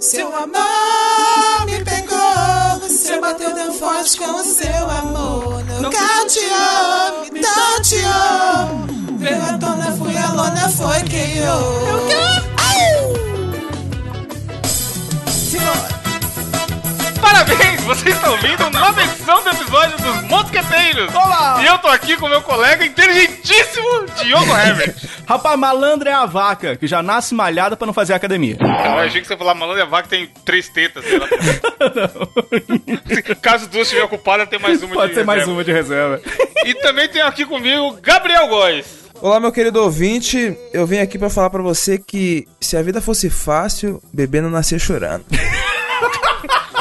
Seu amor me pegou, você bateu tão forte com o seu amor. Nocauteou, me tonteou. Veio a tona, fui a lona, foi quem eu. Parabéns! Vocês estão ouvindo nova edição do episódio dos Mosqueteiros! Olá! E eu tô aqui com meu colega inteligentíssimo, Diogo Herbert. Rapaz, malandro é a vaca, que já nasce malhada pra não fazer academia. Eu achei que você falar malandro é a vaca tem três tetas, sei lá. Caso duas estiver ocupada, tem mais uma Pode de ser mais reserva. uma de reserva. E também tem aqui comigo Gabriel Góes. Olá, meu querido ouvinte. Eu vim aqui pra falar pra você que se a vida fosse fácil, bebê não nascia chorando.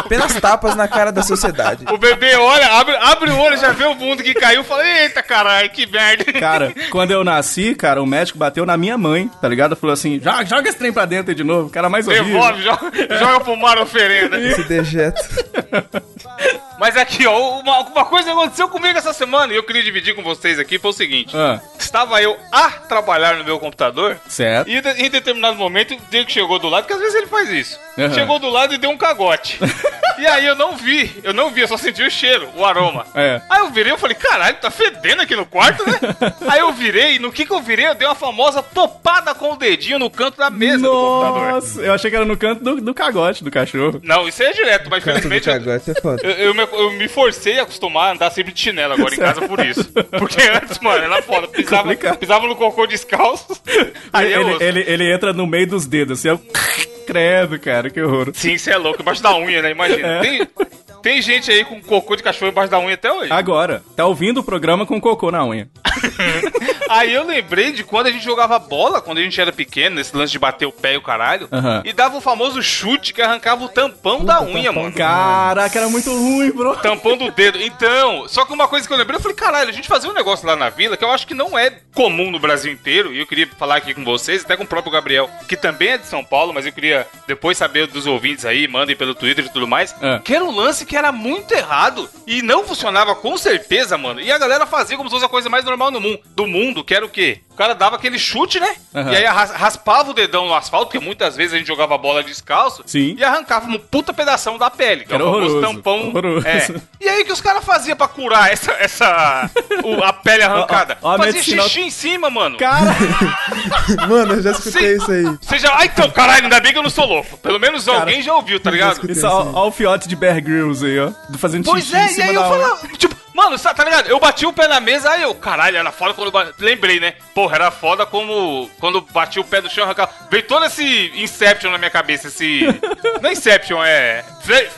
Apenas tapas na cara da sociedade. O bebê olha, abre, abre o olho, já vê o mundo que caiu e fala: Eita caralho, que merda. Cara, quando eu nasci, cara, o médico bateu na minha mãe, tá ligado? Falou assim: joga, joga esse trem pra dentro aí de novo, cara mais horrível. Devolve, joga, joga pro mar oferenda. Esse dejeto. Mas aqui, ó, uma, uma coisa que aconteceu comigo essa semana e eu queria dividir com vocês aqui foi o seguinte: Ah, estava eu a trabalhar no meu computador certo. e de- em determinado momento o Diego chegou do lado, porque às vezes ele faz isso. Aham. Chegou do lado e deu um cagote. e aí eu não vi, eu não vi, eu só senti o cheiro, o aroma. É. Aí eu virei e falei, caralho, tá fedendo aqui no quarto, né? aí eu virei, e no que que eu virei? Eu dei uma famosa topada com o dedinho no canto da mesa do computador. Nossa, eu achei que era no canto do, do cagote do cachorro. Não, isso é direto, mas infelizmente eu, cagote é foda. eu, eu me, eu me forcei a acostumar a andar sempre de chinelo agora em casa por isso. Porque antes, mano, era foda. Pisava, Complicado. pisava no cocô descalço. Aí é ele, ele, ele entra no meio dos dedos, assim, eu... credo, cara, que horror. Sim, você é louco, embaixo da unha, né? Imagina. É. Tem, tem gente aí com cocô de cachorro embaixo da unha até hoje. Agora, tá ouvindo o programa com cocô na unha. Aí eu lembrei de quando a gente jogava bola, quando a gente era pequeno, nesse lance de bater o pé e o caralho. Aham. E dava o famoso chute que arrancava o tampão da unha, mano. Caraca, era muito ruim, bro. Tampão do dedo. Então, só que uma coisa que eu lembrei, eu falei, caralho, a gente fazia um negócio lá na vila que eu acho que não é comum no Brasil inteiro, e eu queria falar aqui com vocês, até com o próprio Gabriel, que também é de São Paulo, mas eu queria depois saber dos ouvintes aí, mandem pelo Twitter e tudo mais, É. que era um lance que era muito errado e não funcionava com certeza, mano. E a galera fazia como se fosse a coisa mais normal no mundo, do mundo, que era o quê? O cara dava aquele chute, né? Aham. E aí raspava o dedão no asfalto, porque muitas vezes a gente jogava bola descalço, Sim. e arrancava uma puta pedação da pele, que Era é o famoso horroroso, tampão. horroroso. É. E aí que os caras faziam pra curar essa, essa o- a pele arrancada? Ó, ó, Fazia medicina- xixi em cima, mano. Cara, Mano, eu já escutei Sim. isso aí. Você já. Ah, então, caralho, ainda bem que eu não sou louco. Pelo menos alguém já ouviu, tá ligado? isso, ó, ó o fiote de Bear Grylls aí, ó. Fazendo Pois xixi é, em e cima aí eu falava, tipo, mano, tá ligado? Eu bati o pé na mesa, aí eu, caralho, era foda quando bati. Lembrei, né? Porra, era foda como quando bati o pé no chão, arrancava. Veio todo esse Inception na minha cabeça, esse. Não é Inception, é.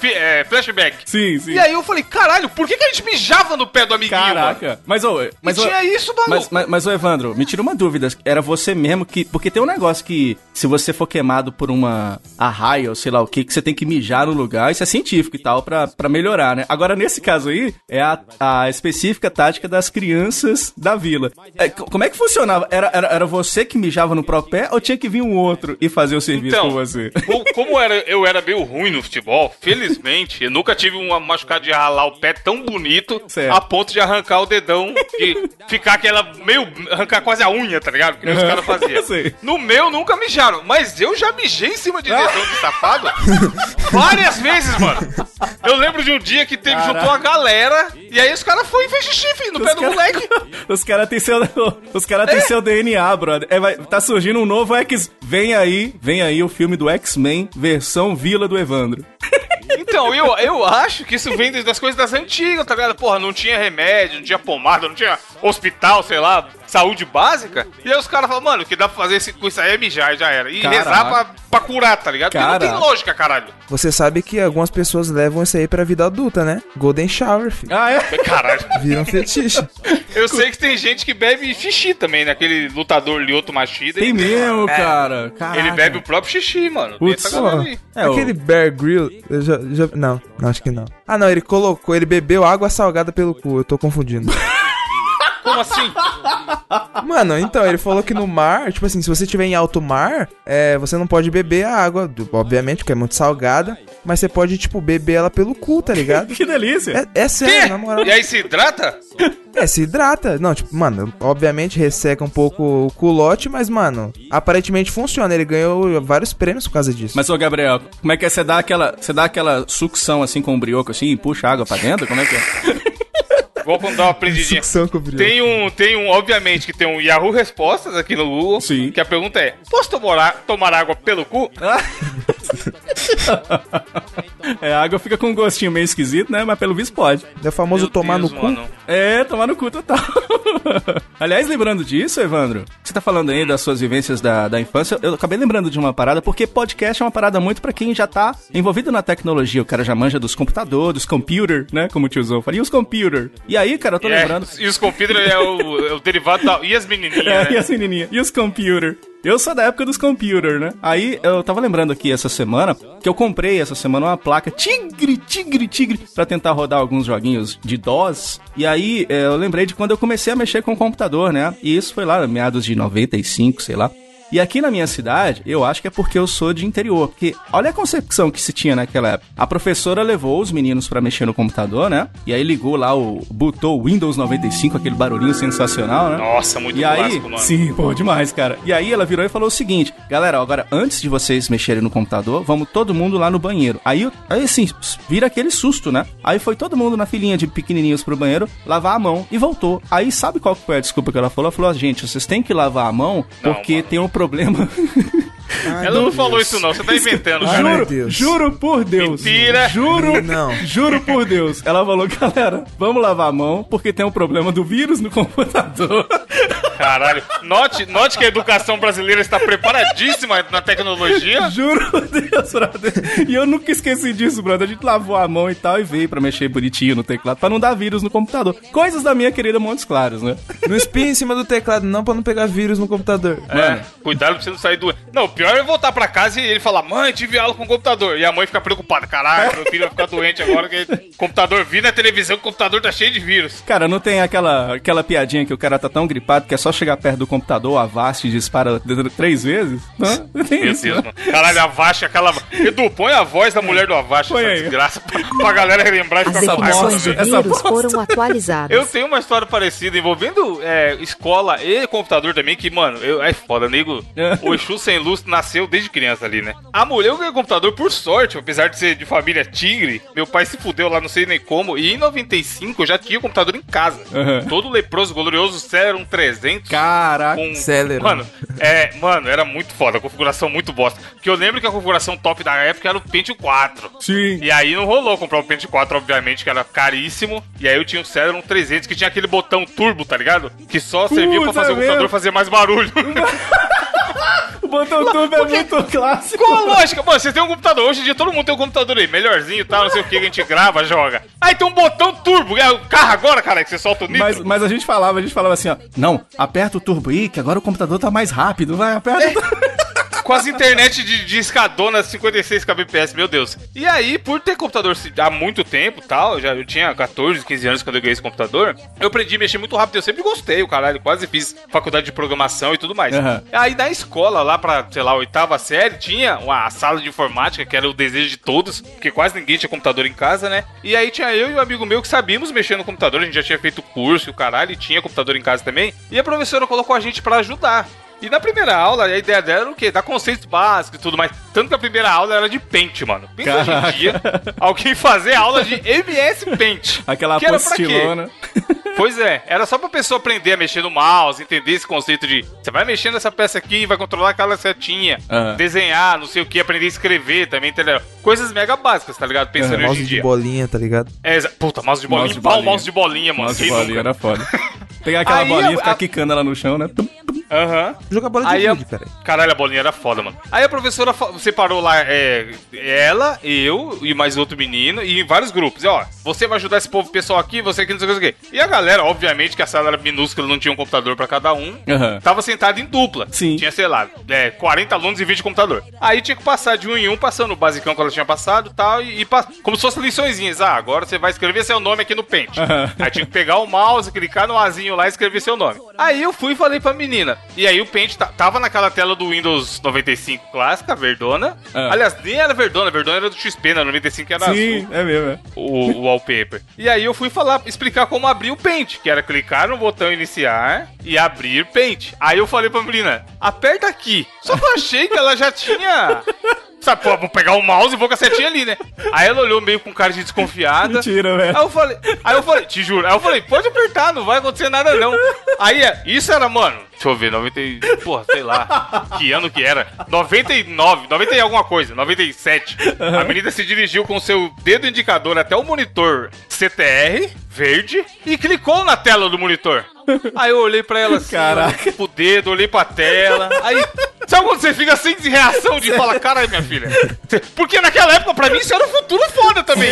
é flashback. Sim, sim. E aí eu falei, caralho, por que, que a gente mijava no pé do amiguinho, mano? Caraca. Mas, ô, mas, e ô, tinha isso, maluco. mas, mas, mas, ô, Evandro, me tira uma dúvida. Era você mesmo que. Porque tem um negócio que, se você for queimado por uma arraia ou sei lá o que, que você tem que mijar no lugar, isso é científico e tal, pra, pra melhorar, né? Agora, nesse caso aí, é a, a específica tática das crianças da vila. É, co- como é que funcionava? Era, era, era você que mijava no próprio pé ou tinha que vir um outro e fazer o serviço Então, com você? co- como era, eu era meio ruim no futebol, felizmente, eu nunca tive uma machucada de ralar o pé tão bonito Certo. a ponto de arrancar o dedão e ficar aquela meio. arrancar quase a unha, tá ligado? Que nem os caras faziam. Sei. No meu nunca mijaram, mas eu já mijei em cima de dedão de safado várias vezes, mano. Eu lembro de um dia que teve, Caraca. juntou a galera e aí os caras foram e fez xixi filho, no pé do cara- moleque. Os caras têm seu, os cara têm seu DNA, brother. É, vai- tá surgindo um novo X. Vem aí, vem aí o filme do X-Men, versão Vila do Evandro. Então, eu, eu acho que isso vem das coisas das antigas, tá ligado? Porra, não tinha remédio, não tinha pomada, não tinha hospital, sei lá, saúde básica. E aí os caras falam, mano, o que dá pra fazer esse- com isso aí é mijar, já era. E Caraca. rezar pra, pra curar, tá ligado? Porque não Caraca. tem lógica, caralho. Você sabe que algumas pessoas levam isso aí pra vida adulta, né? Golden Shower, filho. Ah, é? Caralho. Vira um fetiche. Eu sei que tem gente que bebe xixi também, né? Aquele lutador Lioto Machida. Tem ele, mesmo, cara. Caraca. ele bebe o próprio xixi, mano. Putz. É, aquele Bear Grill, eu já, já- Não, não, acho que não. Ah, não, ele colocou, ele bebeu água salgada pelo cu, eu tô confundindo. Como assim? Mano, então, ele falou que no mar, tipo assim, se você estiver em alto mar, é, você não pode beber a água, obviamente, porque é muito salgada, mas você pode, tipo, beber ela pelo cu, tá ligado? Que delícia. É, é sério, na moral. E aí se hidrata? É, se hidrata. Não, tipo, mano, obviamente resseca um pouco o culote, mas, mano, aparentemente funciona. Ele ganhou vários prêmios por causa disso. Mas, ô Gabriel, como é que é? Você dá aquela, você dá aquela sucção assim com o brioco assim e puxa a água pra dentro? Como é que é? Vou dar uma aprendidinha. Sucção com o brioco. Tem um, tem um, obviamente, que tem um Yahoo Respostas aqui no Google. Sim. Que a pergunta é: posso tomar, tomar água pelo cu? É, a água fica com um gostinho meio esquisito, né? Mas pelo visto pode. É o famoso Meu tomar Deus, no cu. mano. É, tomar no cu total. Aliás, lembrando disso, Evandro, você tá falando aí das suas vivências da, da infância, eu acabei lembrando de uma parada, porque podcast é uma parada muito pra quem já tá envolvido na tecnologia. O cara já manja dos computadores, dos computer, né? Como o tiozão fala. E os computer? E aí, cara, eu tô É, lembrando. E os computers é o, é o derivado da. E as menininhas? É, né? e as menininhas? E os computer? Eu sou da época dos computer, né? Aí eu tava lembrando aqui essa semana que eu comprei essa semana uma placa Tigre, Tigre, Tigre pra tentar rodar alguns joguinhos de DOS. E aí é, eu lembrei de quando eu comecei a mexer com o computador, né? E isso foi lá meados de 95, sei lá. E aqui na minha cidade, eu acho que é porque eu sou de interior. Porque olha a concepção que se tinha naquela época. A professora levou os meninos pra mexer no computador, né? E aí ligou lá o. botou o Windows 95, aquele barulhinho sensacional, né? Nossa, muito E aí, clássico, mano. sim, pô, demais, cara. E aí ela virou e falou o seguinte: galera, agora antes de vocês mexerem no computador, vamos todo mundo lá no banheiro. Aí, aí assim, vira aquele susto, né? Aí foi todo mundo na filinha de pequenininhos pro banheiro, lavar a mão e voltou. Aí sabe qual que foi a desculpa que ela falou? Ela falou: gente, vocês têm que lavar a mão Não, porque mano. tem um problema. Ela não falou isso, não. Você tá inventando, Ai, cara. juro, Deus. juro por Deus. Mentira. Juro, Não. juro por Deus. Ela falou, galera, vamos lavar a mão porque tem um problema do vírus no computador. Caralho. Note, note que a educação brasileira está preparadíssima na tecnologia. Juro por Deus, brother. E eu nunca esqueci disso, brother. A gente lavou a mão e tal e veio pra mexer bonitinho no teclado pra não dar vírus no computador. Coisas da minha querida Montes Claros, né? Não espinha em cima do teclado, não, pra não pegar vírus no computador. É, cuidado pra você não sair do. Não, o pior é voltar pra casa e ele falar: Mãe, tive aula com o computador. E a mãe fica preocupada: Caralho, meu filho vai ficar doente agora. Que o computador vi na televisão, o computador tá cheio de vírus. Cara, não tem aquela, aquela piadinha que o cara tá tão gripado que é só chegar perto do computador, a Avast dispara três vezes? Não, não tem Meu isso. Deus, né? mano. Caralho, a Avast, aquela. Edu, põe a voz da mulher do Avast, Põe essa aí. desgraça, pra, pra galera lembrar e com raiva definições de. Essa bosta. foram atualizadas. Eu tenho uma história parecida envolvendo é, escola e computador também, que, mano, eu, é foda, nego. É. O Exu sem luz nasceu desde criança ali, né? A mulher, eu ganhei computador por sorte, apesar de ser de família tigre. Meu pai se fudeu lá, não sei nem como. E em 95 eu já tinha o computador em casa. Uhum. Todo leproso, glorioso Celeron 300. Caraca. Com... Celeron. Mano, é, mano, era muito foda, a configuração muito bosta. Porque eu lembro que a configuração top da época era o Pentium 4. Sim. E aí não rolou comprar o Pentium 4, obviamente, que era caríssimo. E aí eu tinha o Celeron 300, que tinha aquele botão turbo, tá ligado? Que só servia pra fazer o computador fazer mais barulho. O botão turbo é muito clássico. Qual a lógica? Mano, você tem um computador. Hoje em dia todo mundo tem um computador aí, melhorzinho e tal, não sei o que, que a gente grava, joga. Aí tem um botão turbo. É o carro agora, cara, que você solta o nitro. Mas, mas a gente falava, a gente falava assim, ó. Não, aperta o turbo aí, que agora o computador tá mais rápido. Vai, aperta o turbo. Com as internet de, de escadona 56 kbps, meu Deus. E aí, por ter computador há muito tempo tal, eu já eu tinha 14, 15 anos quando eu ganhei esse computador, eu aprendi a mexer muito rápido. Eu sempre gostei, o caralho, quase fiz faculdade de programação e tudo mais. Aham. Aí na escola, lá pra, sei lá, oitava série, tinha uma sala de informática, que era o desejo de todos, porque quase ninguém tinha computador em casa, né? E aí tinha eu e um amigo meu que sabíamos mexer no computador, a gente já tinha feito curso e o caralho, e tinha computador em casa também. E a professora colocou a gente pra ajudar. E na primeira aula, a ideia dela era o quê? Dar conceitos básicos e tudo mais. Tanto que a primeira aula era de Paint, mano. Pensa hoje Caraca. em dia, alguém fazer aula de MS Paint. Aquela apostilona. Pois é, era só pra pessoa aprender a mexer no mouse, entender esse conceito de você vai mexendo nessa peça aqui, vai controlar aquela setinha, Aham. desenhar, não sei o que, aprender a escrever também, entendeu? Coisas mega básicas, tá ligado? Pensando hoje Mouse em de dia. bolinha, tá ligado? É, puta, mouse de bolinha. Mouse de bolinha. mouse de bolinha, mano. Nossa, Quem bolinha nunca? era foda. Pegar aquela Aí bolinha e a- ficar a- quicando ela no chão, né? Aham. Jogar bola de Aí a- cara. Caralho, a bolinha era foda, mano. Aí a professora separou lá é, ela, eu e mais outro menino, e em vários grupos. E, ó, você vai ajudar esse povo pessoal aqui, você aqui, não sei o que, não sei o que. E a galera, obviamente, que a sala era minúscula, não tinha um computador pra cada um. Aham. Tava sentado em dupla. Sim. Tinha, sei lá, é, 40 alunos e 20 computador. Aí tinha que passar de um em um, passando o basicão que ela tinha passado tal, e, e pa- como se fossem liçõezinhas. Ah, agora você vai escrever seu nome aqui no pente. Aham. Aí tinha que pegar o mouse, clicar no azinho lá e escrever seu nome. Aí eu fui e falei pra menina. E aí o ta- tava naquela tela do Windows 95 clássica, verdona. Ah. Aliás, nem era verdona, verdona era do XP, na 95 era azul Sim, é mesmo. é. o, o wallpaper. E aí eu fui falar, explicar como abrir o Paint, que era clicar no botão iniciar e abrir Paint. Aí eu falei pra menina, aperta aqui. Só que eu achei que ela já tinha... Sabe, pô, vou pegar o mouse e vou com a setinha ali, né? Aí ela olhou meio com cara de desconfiada. Mentira, velho. Aí eu falei, aí eu falei, te juro. Aí eu falei, pode apertar, não vai acontecer nada não. Aí, é, isso era, mano, deixa eu ver, 90, e- porra, sei lá, que ano que era. 99, 90 e alguma coisa, 97. A menina se dirigiu com seu dedo indicador até o monitor CTR, verde, e clicou na tela do monitor. Aí eu olhei pra ela assim, Caraca. o dedo, olhei pra tela. Aí, sabe quando você fica sem reação de falar, caralho, minha filha? Porque naquela época, pra mim, isso era um futuro foda também.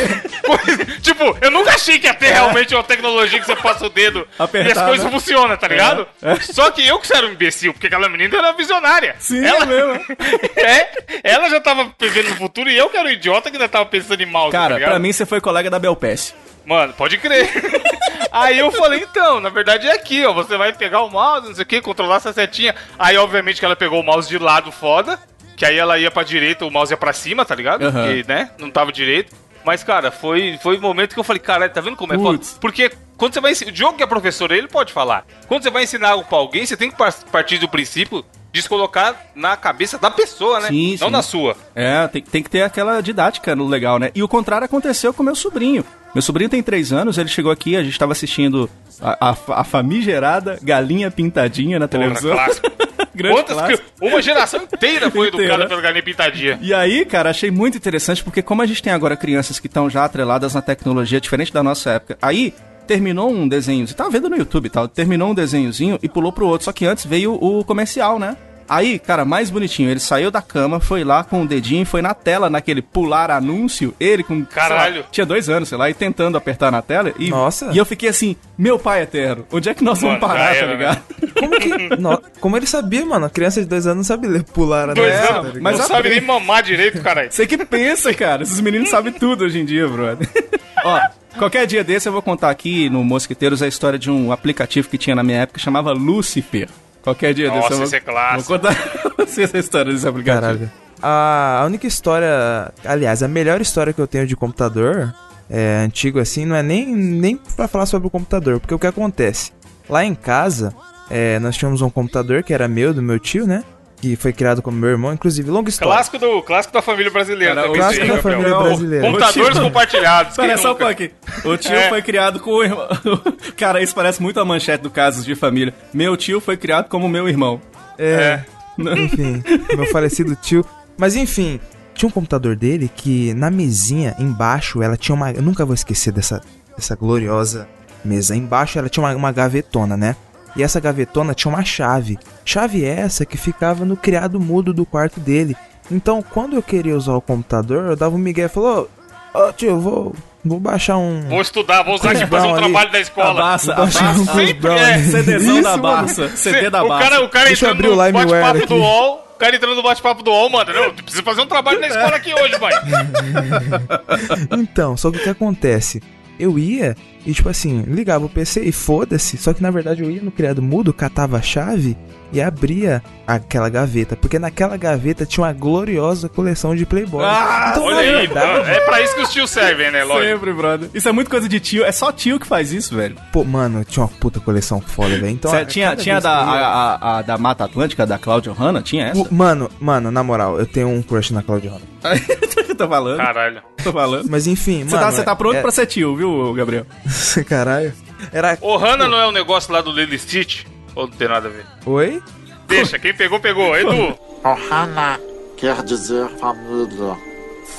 Tipo, eu nunca achei que ia ter realmente uma tecnologia que você passa o dedo e Apertar, as coisas né? funcionam, tá ligado? Só que eu que era um imbecil, porque aquela menina era visionária. Sim, ela, é mesmo. é, ela já tava vivendo no futuro e eu que era o idiota que ainda tava pensando em mouse, tá Cara, ligado? pra mim você foi colega da Belpass. Mano, pode crer. Aí eu falei, então, na verdade é aqui, ó. Você vai pegar o mouse, não sei o que, controlar essa setinha. Aí, obviamente, que ela pegou o mouse de lado foda. Que aí ela ia pra direita, o mouse ia pra cima, tá ligado? Porque, né? Não tava direito. Mas, cara, foi, foi o momento que eu falei, cara, tá vendo como é foda? Porque quando você vai ensinar. O Diogo, que é professor, ele pode falar. Quando você vai ensinar algo pra alguém, você tem que par- partir do princípio de se colocar na cabeça da pessoa, né? Sim, Não sim. na sua. É, tem, tem que ter aquela didática no legal, né? E o contrário aconteceu com meu sobrinho. Meu sobrinho tem três anos, ele chegou aqui, a gente tava assistindo a, a, a famigerada Galinha Pintadinha na Porra, televisão. clássico. Quantas Uma geração inteira foi Inteira. educada pela galinha pintadinha. E aí, cara, achei muito interessante, porque como a gente tem agora crianças que estão já atreladas na tecnologia, diferente da nossa época, aí terminou um desenho, você tava vendo no YouTube e tal, terminou um desenhozinho e pulou pro outro, só que antes veio o comercial, né? Aí, cara, mais bonitinho, ele saiu da cama, foi lá com o dedinho, foi na tela, naquele pular anúncio, ele com... Caralho. lá, tinha dois anos, sei lá, e tentando apertar na tela, e... Nossa. E eu fiquei assim, meu pai eterno, onde é que nós vamos Mano, parar, já tá era, ligado? Como que. no- como ele sabia, mano? A criança de dois anos não sabe ler, pular a Dois tela, tá anos, ligado? mas não sabe nem mamar direito, caralho. Você que pensa, cara. Esses meninos sabem tudo hoje em dia, brother. Ó, qualquer dia desse eu vou contar aqui no Mosqueteiros a história de um aplicativo que tinha na minha época que chamava Lucifer. Qualquer dia Nossa, desse esse é clássico. vou contar você essa história desse aplicativo. Caralho. A, a única história. Aliás, a melhor história que eu tenho de computador é antigo assim, não é nem, nem pra falar sobre o computador, porque o que acontece? Lá em casa, é, nós tínhamos um computador que era meu, do meu tio, né? Que foi criado como meu irmão, inclusive, longa história. Clássico, do, clássico da família brasileira. Cara, também, clássico sim, da família brasileira. Computadores tio- compartilhados. quem Pera só um pouquinho. O tio É. foi criado com o irmão. Cara, isso parece muito a manchete do Casos de Família. Meu tio foi criado como meu irmão. É, enfim, meu falecido tio. Mas enfim, tinha um computador dele que na mesinha embaixo ela tinha uma. Eu nunca vou esquecer dessa, dessa gloriosa mesa. Embaixo ela tinha uma, uma gavetona, né? E essa gavetona tinha uma chave. Chave essa que ficava no criado mudo do quarto dele. Então, quando eu queria usar o computador, eu dava um migué e falou: Ô tio, eu vou, vou baixar um. Vou estudar, vou usar aqui pra fazer um ali. trabalho da A escola. Barça, a Vou baixar um sempre Brown é. CDzão da Isso, Barça. CD da o Barça. cara, o cara Deixa eu entrando abrir o no bate-papo do UOL, o cara entrando no bate-papo do UOL, mano. Não, tu precisa fazer um trabalho na escola aqui hoje, pai. Então, só que o que acontece? Eu ia e, tipo assim, ligava o PC e foda-se. Só que na verdade eu ia no criado mudo, catava a chave e abria aquela gaveta. Porque naquela gaveta tinha uma gloriosa coleção de Playboy. Ah, então, Olha aí, verdade, é pra isso que os tios servem, né, lógico. Sempre, brother. Isso é muito coisa de tio. É só tio que faz isso, velho. pô, mano, tinha uma puta coleção foda, velho. Então, Cê tinha tinha da, eu a, a- a da Mata Atlântica, da Cláudia Hanna? Tinha essa? O- Mano, mano, na moral, eu tenho um crush na Claudia Hanna. tô falando, Caralho. tô falando. Mas enfim, Você mano. tá, cê tá pronto é... pra ser tio, viu, Gabriel? Caralho. Era. O Hanna não é um negócio lá do Lily Stitch? Ou não tem nada a ver? Oi? Deixa, quem pegou, pegou. Edu, Ohana quer dizer família.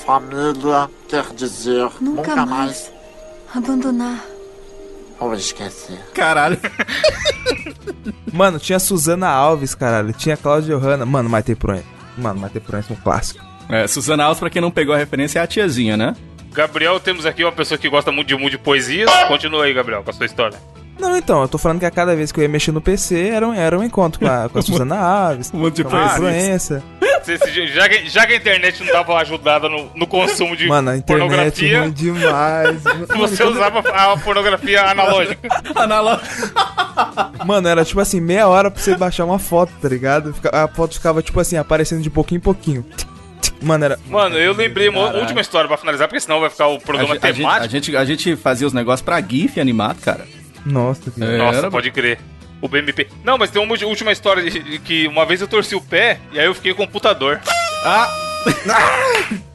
Família quer dizer Nunca nunca, mais. mais Abandonar. ou esquecer. Caralho. Mano, tinha Suzana Alves, caralho. Tinha Cláudia Johanna. Mano, Maite Proença. Mano, Maite Proença é um clássico. É, Suzana Alves, pra quem não pegou a referência, é a tiazinha, né? Gabriel, temos aqui uma pessoa que gosta muito de mundo de poesias. Continua aí, Gabriel, com a sua história. Não, então, eu tô falando que a cada vez que eu ia mexer no PC era um, era um encontro com a, com a Suzana Alves, Um monte de com a você- já, que, já que a internet não dava uma ajudada no, no consumo de Mano, a internet é pornografia, ruim demais. Mano, você usava a pornografia analógica. Analógico. Mano, era tipo assim, meia hora pra você baixar uma foto, tá ligado? A foto ficava tipo assim, aparecendo de pouquinho em pouquinho. Mano, era. Mano, eu lembrei uma última história pra finalizar, porque senão vai ficar o A, programa gente- a gente, temático. a, gente, a gente fazia os negócios pra GIF animado, cara. Nossa. É, Nossa, era- pode crer. O BMP. Não, mas tem uma última história de, de que uma vez eu torci o pé e aí eu fiquei com o computador. Ah!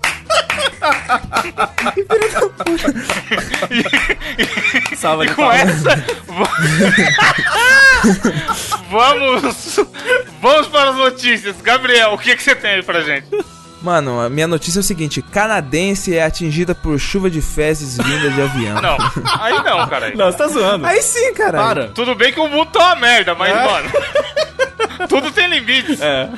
Salva E com palmas. essa. vamos. Vamos para as notícias. Gabriel, o que, que você tem aí pra gente? Mano, a minha notícia é o seguinte: canadense é atingida por chuva de fezes vinda de avião. Não, aí não, cara. Não, você tá zoando. Aí sim, cara. Para. Tudo bem que o mundo tá uma merda, mas, É. mano. tudo tem limites. É.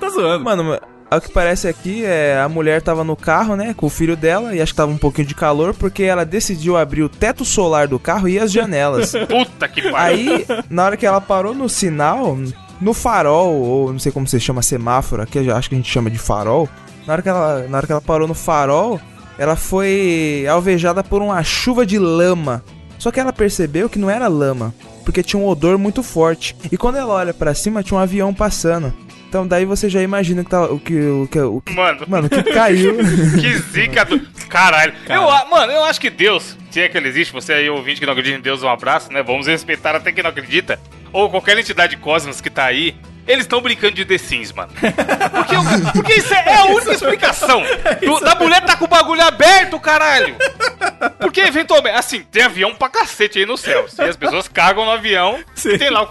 Tá zoando. Mano, ao que parece aqui, é, a mulher tava no carro, né, com o filho dela, e acho que tava um pouquinho de calor, porque ela decidiu abrir o teto solar do carro e as janelas. Puta que pariu. Aí, na hora que ela parou no sinal, no farol, ou não sei como você chama, semáforo, aqui acho que a gente chama de farol. Na hora que ela, na hora que ela parou no farol, ela foi alvejada por uma chuva de lama. Só que ela percebeu que não era lama, porque tinha um odor muito forte. E quando ela olha pra cima, tinha um avião passando. Então daí você já imagina que tá, o que o que o que, Mano, mano, que caiu. que zica do. Caralho. Eu, mano, eu acho que Deus, se é que ele existe, você aí ouvinte que não acredita em Deus, um abraço, né? Vamos respeitar até quem não acredita. Ou qualquer entidade cósmica que tá aí. Eles estão brincando de The Sims, mano. Porque, porque isso é, é a única explicação. Do- da mulher tá com o bagulho aberto, caralho. Porque eventualmente, assim, tem avião pra cacete aí no céu. E as pessoas cagam no avião Sim. e tem lá o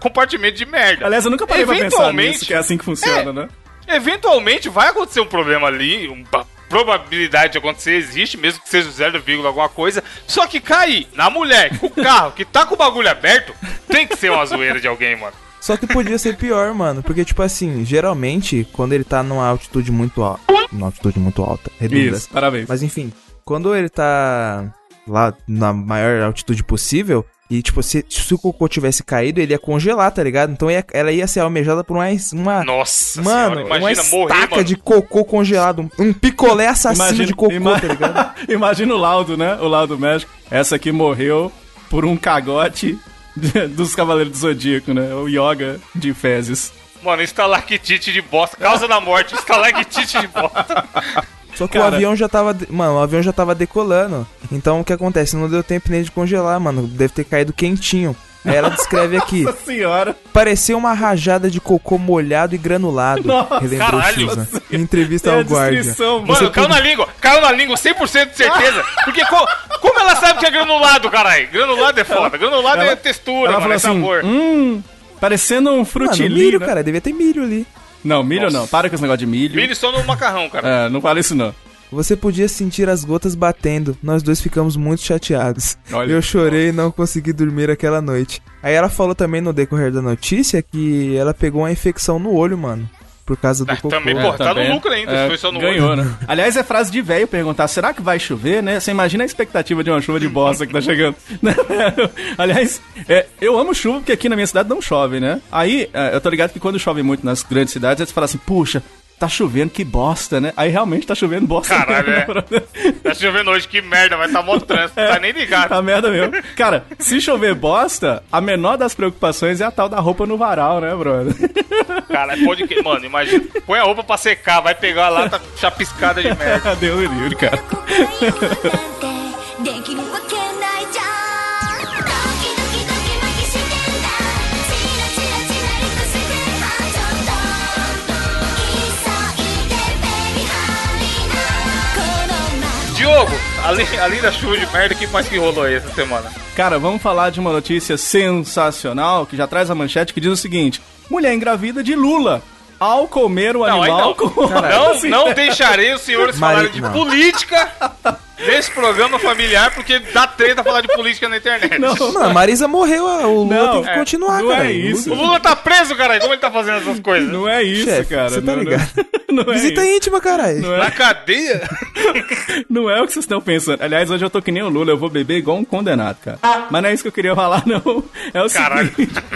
compartimento de merda. Aliás, eu nunca parei pra pensar nisso, que é assim que funciona, É. né? Eventualmente vai acontecer um problema ali, uma probabilidade de acontecer existe, mesmo que seja 0, alguma coisa. Só que cair na mulher, com o carro que tá com o bagulho aberto, tem que ser uma zoeira de alguém, mano. Só que podia ser pior, mano. Porque, tipo assim, geralmente, quando ele tá numa altitude muito alta. Numa altitude muito alta. Redunda. Isso, parabéns. Mas enfim, quando ele tá lá na maior altitude possível. E, tipo, se, se o cocô tivesse caído, ele ia congelar, tá ligado? Então ia- ela ia ser almejada por uma. uma Nossa mano, senhora, uma imagina morrer, estaca de cocô congelado. Um, picolé assassino de cocô, ima- tá ligado? Imagina o laudo, né? O laudo médico. Essa aqui morreu por um cagote dos Cavaleiros do Zodíaco, né? O Yoga de fezes. Mano, estalactite de bosta, causa da morte, estalactite de bosta. Só que Cara. o avião já tava. de- Mano, o avião já tava decolando. Então o que acontece? Não deu tempo nem de congelar, mano. Deve ter caído quentinho. Aí ela descreve aqui: Nossa senhora. pareceu uma rajada de cocô molhado e granulado. Nossa, relembrou caralho. Susan. Em entrevista ao Guardian. descrição, Mano, você caiu na língua, caiu na língua, 100% de certeza. Porque co- como ela sabe que é granulado, caralho? Granulado é foda, granulado Ela- é textura, Ela mano, é assim, sabor. hum, parecendo um Mano, frutilinho. milho, né? cara. Devia ter milho ali. Não, milho Nossa. não. Para com esse negócio de milho. Milho só no macarrão, cara. É, não fala isso não. Você podia sentir as gotas batendo. Nós dois ficamos muito chateados. Olha. Eu chorei e não consegui dormir aquela noite. Aí ela falou também no decorrer da notícia que ela pegou uma infecção no olho, mano. Por causa do Ah, cocô. também, É, pô, tá também. no lucro ainda, É, foi só no Ganhou, olho. né? Aliás, é frase de velho perguntar, será que vai chover, né? Você imagina a expectativa de uma chuva de bosta que tá chegando. Né? Aliás, é, eu amo chuva porque aqui na minha cidade não chove, né? Aí, é, eu tô ligado que quando chove muito nas grandes cidades, eles falam assim, puxa, tá chovendo, que bosta, né? Aí realmente tá chovendo bosta. Caralho, mesmo, é. Tá chovendo hoje, que merda, vai tá mó trânsito, tá nem ligado. Tá merda mesmo. Cara, se chover bosta, a menor das preocupações é a tal da roupa no varal, né, brother? Cara, pode que. Mano, imagina. Põe a roupa pra secar, vai pegar lá, tá chapiscada de merda. Deus me livre, cara. Diogo, além, além da chuva de merda, o que mais que rolou aí essa semana? Cara, vamos falar de uma notícia sensacional que já traz a manchete que diz o seguinte: mulher engravida de Lula. Ao comer o Não, animal não. com. Não, não deixarei os senhores Mari- falarem de não. política nesse programa familiar porque dá treta falar de política na internet. Não, Mano, a Marisa morreu, o Lula Não, tem que é, continuar, não cara. é isso. O Lula tá preso, caralho. Como ele tá fazendo essas coisas? não é isso, Chefe, cara. você tá não, ligado? Não, não é Visita isso. íntima, caralho. Não é, Na cadeia? não é o que vocês estão pensando. Aliás, hoje eu tô que nem o Lula, eu vou beber igual um condenado, cara. Mas não é isso que eu queria falar, não. É o Caralho. seguinte.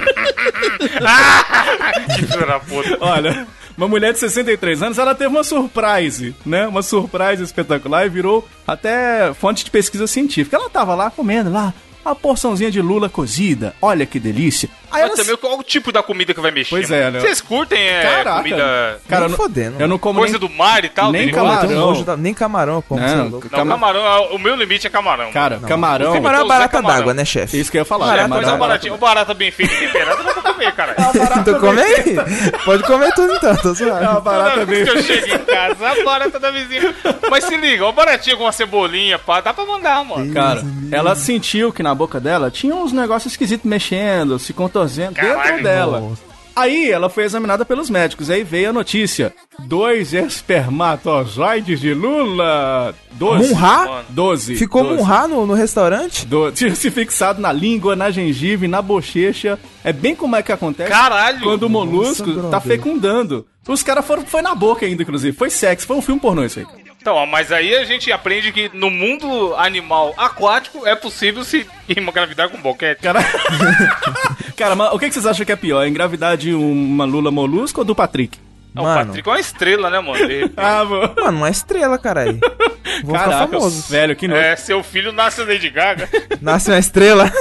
que filho da puta. Olha, uma mulher de 63 anos, ela teve uma surprise, né? Uma surprise espetacular e virou até fonte de pesquisa científica. Ela tava lá comendo lá a porçãozinha de lula cozida. Olha que delícia. Aí Mas ela também qual o tipo da comida que vai mexer? Pois é, né? Vocês curtem é, Caraca. comida. Cara, não, fodendo. eu não como Coisa nem... do mar e tal? nem Pô, camarão. da- nem camarão eu como, Não, você é louco. Não, Cama- camarão, o meu limite é camarão. Cara, camarão... Tem Camarão é Usar barata camarão. d'água, né, chefe? Isso que eu ia falar. É, camarão mas é é barato. baratinho. O barata bem feito e temperado dá pra comer, cara. Então come aí. Pode comer tudo então, tô suave. É uma barata bem... que eu chego em casa, a barata da vizinha. Mas se liga, o baratinho com uma cebolinha, pá, dá pra mandar, mano. Cara, ela sentiu que na boca dela tinha uns negócios esquisitos mexendo, se contorcendo dentro Caralho, dela. Aí ela foi examinada pelos médicos, aí veio a notícia: dois espermatozoides de Lula. Doze. Munhá? Doze. Ficou doze. Munhá no, no restaurante? Do, tinha se fixado na língua, na gengiva, e na bochecha. É bem como é que acontece Caralho! quando o molusco brother. tá fecundando. Os caras foram. Foi na boca ainda, inclusive. Foi sexo, foi um filme pornô isso aí. Então, ó, mas aí a gente aprende que no mundo animal aquático é possível se engravidar com boquete. Cara, cara mas o que vocês acham que é pior? Engravidar de uma Lula molusco ou do Patrick? Ah, o Mano. Patrick é uma estrela, né, mano? Ele- Ah, mano. Mano, uma estrela, caralho. Vou ficar Caraca, famoso. velho, que nojo. é, seu filho nasce Lady Gaga. Nasce uma estrela.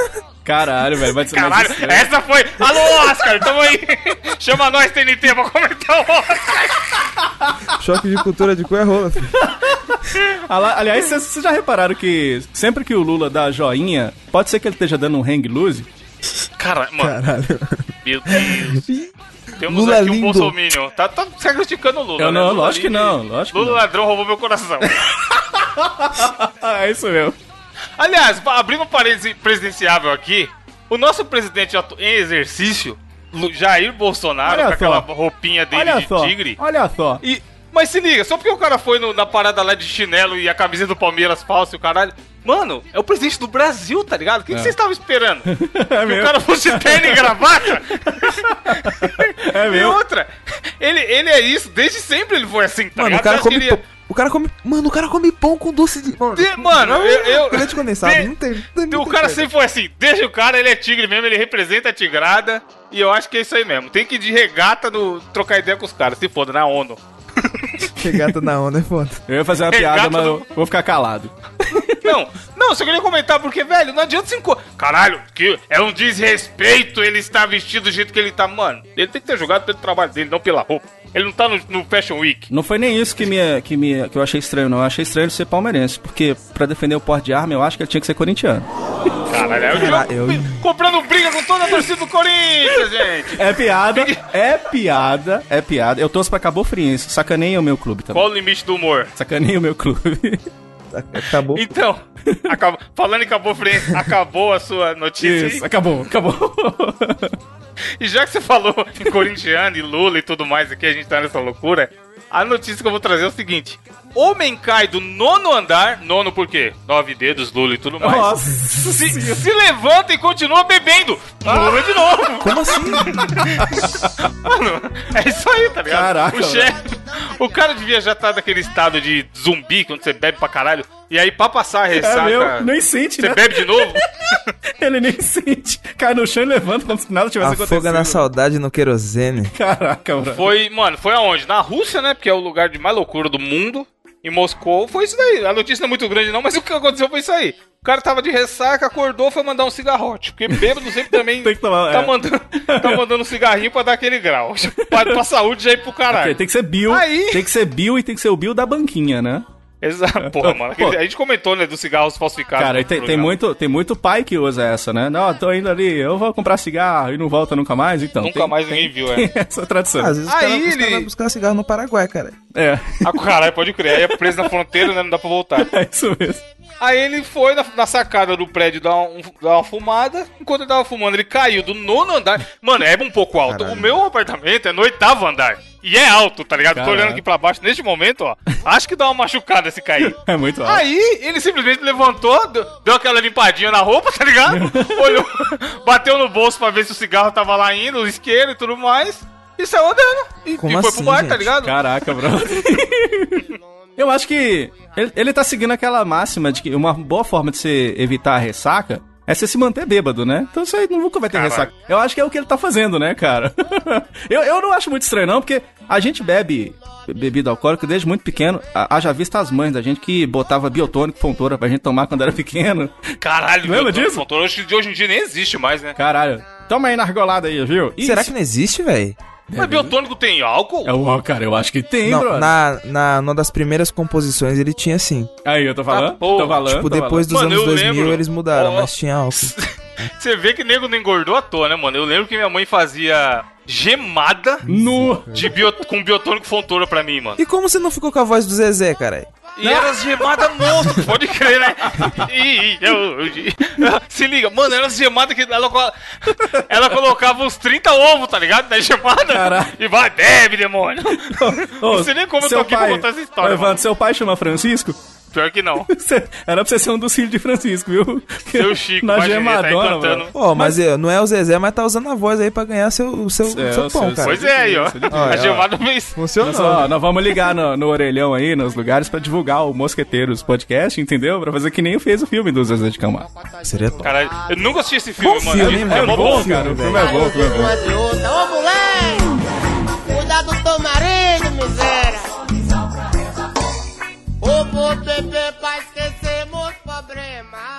Caralho, velho, vai ser mais Caralho, estranho. essa foi. Alô, Oscar, tamo aí. Chama nós, TNT, pra comentar o Oscar. Choque de cultura de cu é rola, Aliás, vocês já repararam que sempre que o Lula dá joinha, pode ser que ele esteja dando um hang loose? Caralho, mano. Caralho. Meu Deus. Temos Lula aqui um lindo. Bolsominion. Tá, tá criticando o Lula. Eu né? não, Lula lógico que não, lógico que Lula não. ladrão roubou meu coração. Ah, é isso mesmo. Aliás, abrindo um parênteses presidenciável aqui, o nosso presidente em exercício, Jair Bolsonaro, Olha com só. aquela roupinha dele Olha de só, tigre. olha só. E, mas se liga, só porque o cara foi no- na parada lá de chinelo e a camisa do Palmeiras falsa e o caralho. Mano, é o presidente do Brasil, tá ligado? O que, que vocês estavam esperando? É que o mesmo. cara fosse terno e gravata? É e mesmo. outra, ele, ele é isso, desde sempre ele foi assim, tá Mano, o ligado? cara Você acha come que ele. O cara come. Mano, o cara come pão com doce de. Mano, De- mano, eu- eu- Leite condensado. de- Não tem. não tem O cara coisa. sempre foi assim, deixa o cara, ele é tigre mesmo, ele representa a tigrada. E eu acho que é isso aí mesmo. Tem que ir de regata no trocar ideia com os caras, se foda, na ONU. Regata na onda é foda. Eu ia fazer uma É, piada, mas do- eu vou ficar calado. Não, não, só queria comentar porque, velho, não adianta se enco... Caralho, que é um desrespeito ele estar vestido do jeito que ele tá. Mano, ele tem que ter jogado pelo trabalho dele, não pela roupa. Ele não tá no, no Fashion Week. Não foi nem isso que, me, que, me, que eu achei estranho, não. Eu achei estranho ele ser palmeirense, porque pra defender o porte de arma, eu acho que ele tinha que ser corintiano. Caralho, é o jogo eu- comprando briga com toda a torcida do Corinthians, gente. É piada, é piada, é piada. Eu torço pra Cabo Friense, sacaneia o meu clube também. Qual o limite do humor? Sacaneia o meu clube. Acabou. Então, acabou- falando em Cabo Friense, acabou a sua notícia. Isso, aí? acabou, acabou. E já que você falou em corintiano e Lula e tudo mais aqui, a gente tá nessa loucura, a notícia que eu vou trazer é o seguinte. Homem cai do nono andar, nono por quê? Nove dedos, Lula e tudo mais. Nossa Se, se levanta e continua bebendo. Lula de novo. Como assim? Mano, é isso aí, tá ligado? Caraca, o chefe. O cara devia já estar naquele estado de zumbi, quando você bebe pra caralho. E aí, pra passar a É ressaca. meu, nem sente, Você né? bebe de novo? Ele nem sente. Cai no chão e levanta como se nada tivesse acontecido. Afoga na saudade no querosene. Caraca, mano. Foi, mano, foi aonde? Na Rússia, né? Porque é o lugar de mais loucura do mundo. Em Moscou, foi isso daí. A notícia não é muito grande, não, mas o que aconteceu foi isso aí. O cara tava de ressaca, acordou, foi mandar um cigarrote. Porque bêbado sempre também tomar, tá, é. mandando, tá mandando um cigarrinho pra dar aquele grau. Pra, pra saúde já ir pro caralho. Ok, tem que ser Bill. Aí- Tem que ser Bill e tem que ser o Bill da banquinha, né? Exato, porra, mano. Pô. A gente comentou, né, dos cigarros falsificados. Cara, tem, tem, muito, tem muito pai que usa essa, né? Não, tô indo ali, eu vou comprar cigarro e não volta nunca mais, então. Nunca tem- mais tem- ninguém viu, é. essa tradição. Ah, às vezes Aí os caras ele- caras vão buscar cigarro no Paraguai, cara. É, Ah, caralho, pode crer. Aí é preso na fronteira, né? Não dá pra voltar. é isso mesmo. Aí ele foi na, na sacada do prédio dar, um- dar uma fumada. Enquanto ele tava fumando, ele caiu do nono andar. Mano, é um pouco alto. Caralho. O meu apartamento é no oitavo andar. E é alto, tá ligado? Tô Caralho. olhando aqui pra baixo neste momento, ó. Acho que dá uma machucada se cair. É muito alto. Aí ele simplesmente levantou, deu, aquela limpadinha na roupa, tá ligado? Olhou, bateu no bolso pra ver se o cigarro tava lá indo, o isqueiro e tudo mais. E saiu andando. E, e foi assim, pro bar, gente? tá ligado? Caraca, bro. Eu acho que ele, ele tá seguindo aquela máxima de que uma boa forma de você evitar a ressaca é você se manter bêbado, né? Então isso aí nunca vai ter Caralho. ressaca. Eu acho que é o que ele tá fazendo, né, cara? eu, eu não acho muito estranho, não, porque a gente bebe bebida alcoólica desde muito pequeno. Haja vista as mães da gente que botava biotônico, fontoura pra gente tomar quando era pequeno. Caralho, Lembra meu, disso? Fontoura Hoje, de hoje em dia nem existe mais, né? Caralho. Toma aí na argolada aí, viu? Será que não existe, velho? Mas biotônico tem álcool? É o cara, eu acho que tem, Não, bro. na, na, numa das primeiras composições ele tinha sim. Aí, eu tô falando? Ah, tô falando. Tipo, tô depois dos Mano, anos eu 2000 lembro. eles mudaram, Ó. mas tinha álcool. Você vê que nego não engordou à toa, né, mano? Eu lembro que minha mãe fazia gemada falando. Nu. de bio, com biotônico fontoura pra mim, mano. E como você não ficou com a voz do Zezé, cara? E era as gemadas monstro, pode crer, né? E, eu- se liga, mano, era as gemadas que ela, ela colocava uns 30 ovos, tá ligado? Na gemada. Caralho. E vai, bebe, demônio. Ô, Não sei nem como eu tô aqui pra pai- contar essa história, Ô, Evandro, seu pai chama Francisco? Pior que não. Era pra você ser um dos filhos de Francisco, viu? Seu Chico, Na imagina, ele tá cantando. mano. Pô, mas, é, não é o Zezé, mas tá usando a voz aí pra ganhar seu, seu, É, seu pão, seu- cara. Pois é, aí, ó. Olha, A gemada fez. Nós, Funcionou. ó, nós vamos ligar no, no orelhão aí, nos lugares, pra divulgar o Mosqueteiros podcast, entendeu? Pra fazer que nem fez o filme do Zezé de Camargo. Seria top. Caralho, eu nunca assisti esse filme, Bom mano. filme, é, é Bom bom, filme, cara. O filme é bom, o filme é bom. Ô, moleque! Cuidado do teu marido, miséria! Vou beber pra esquecer meus problemas.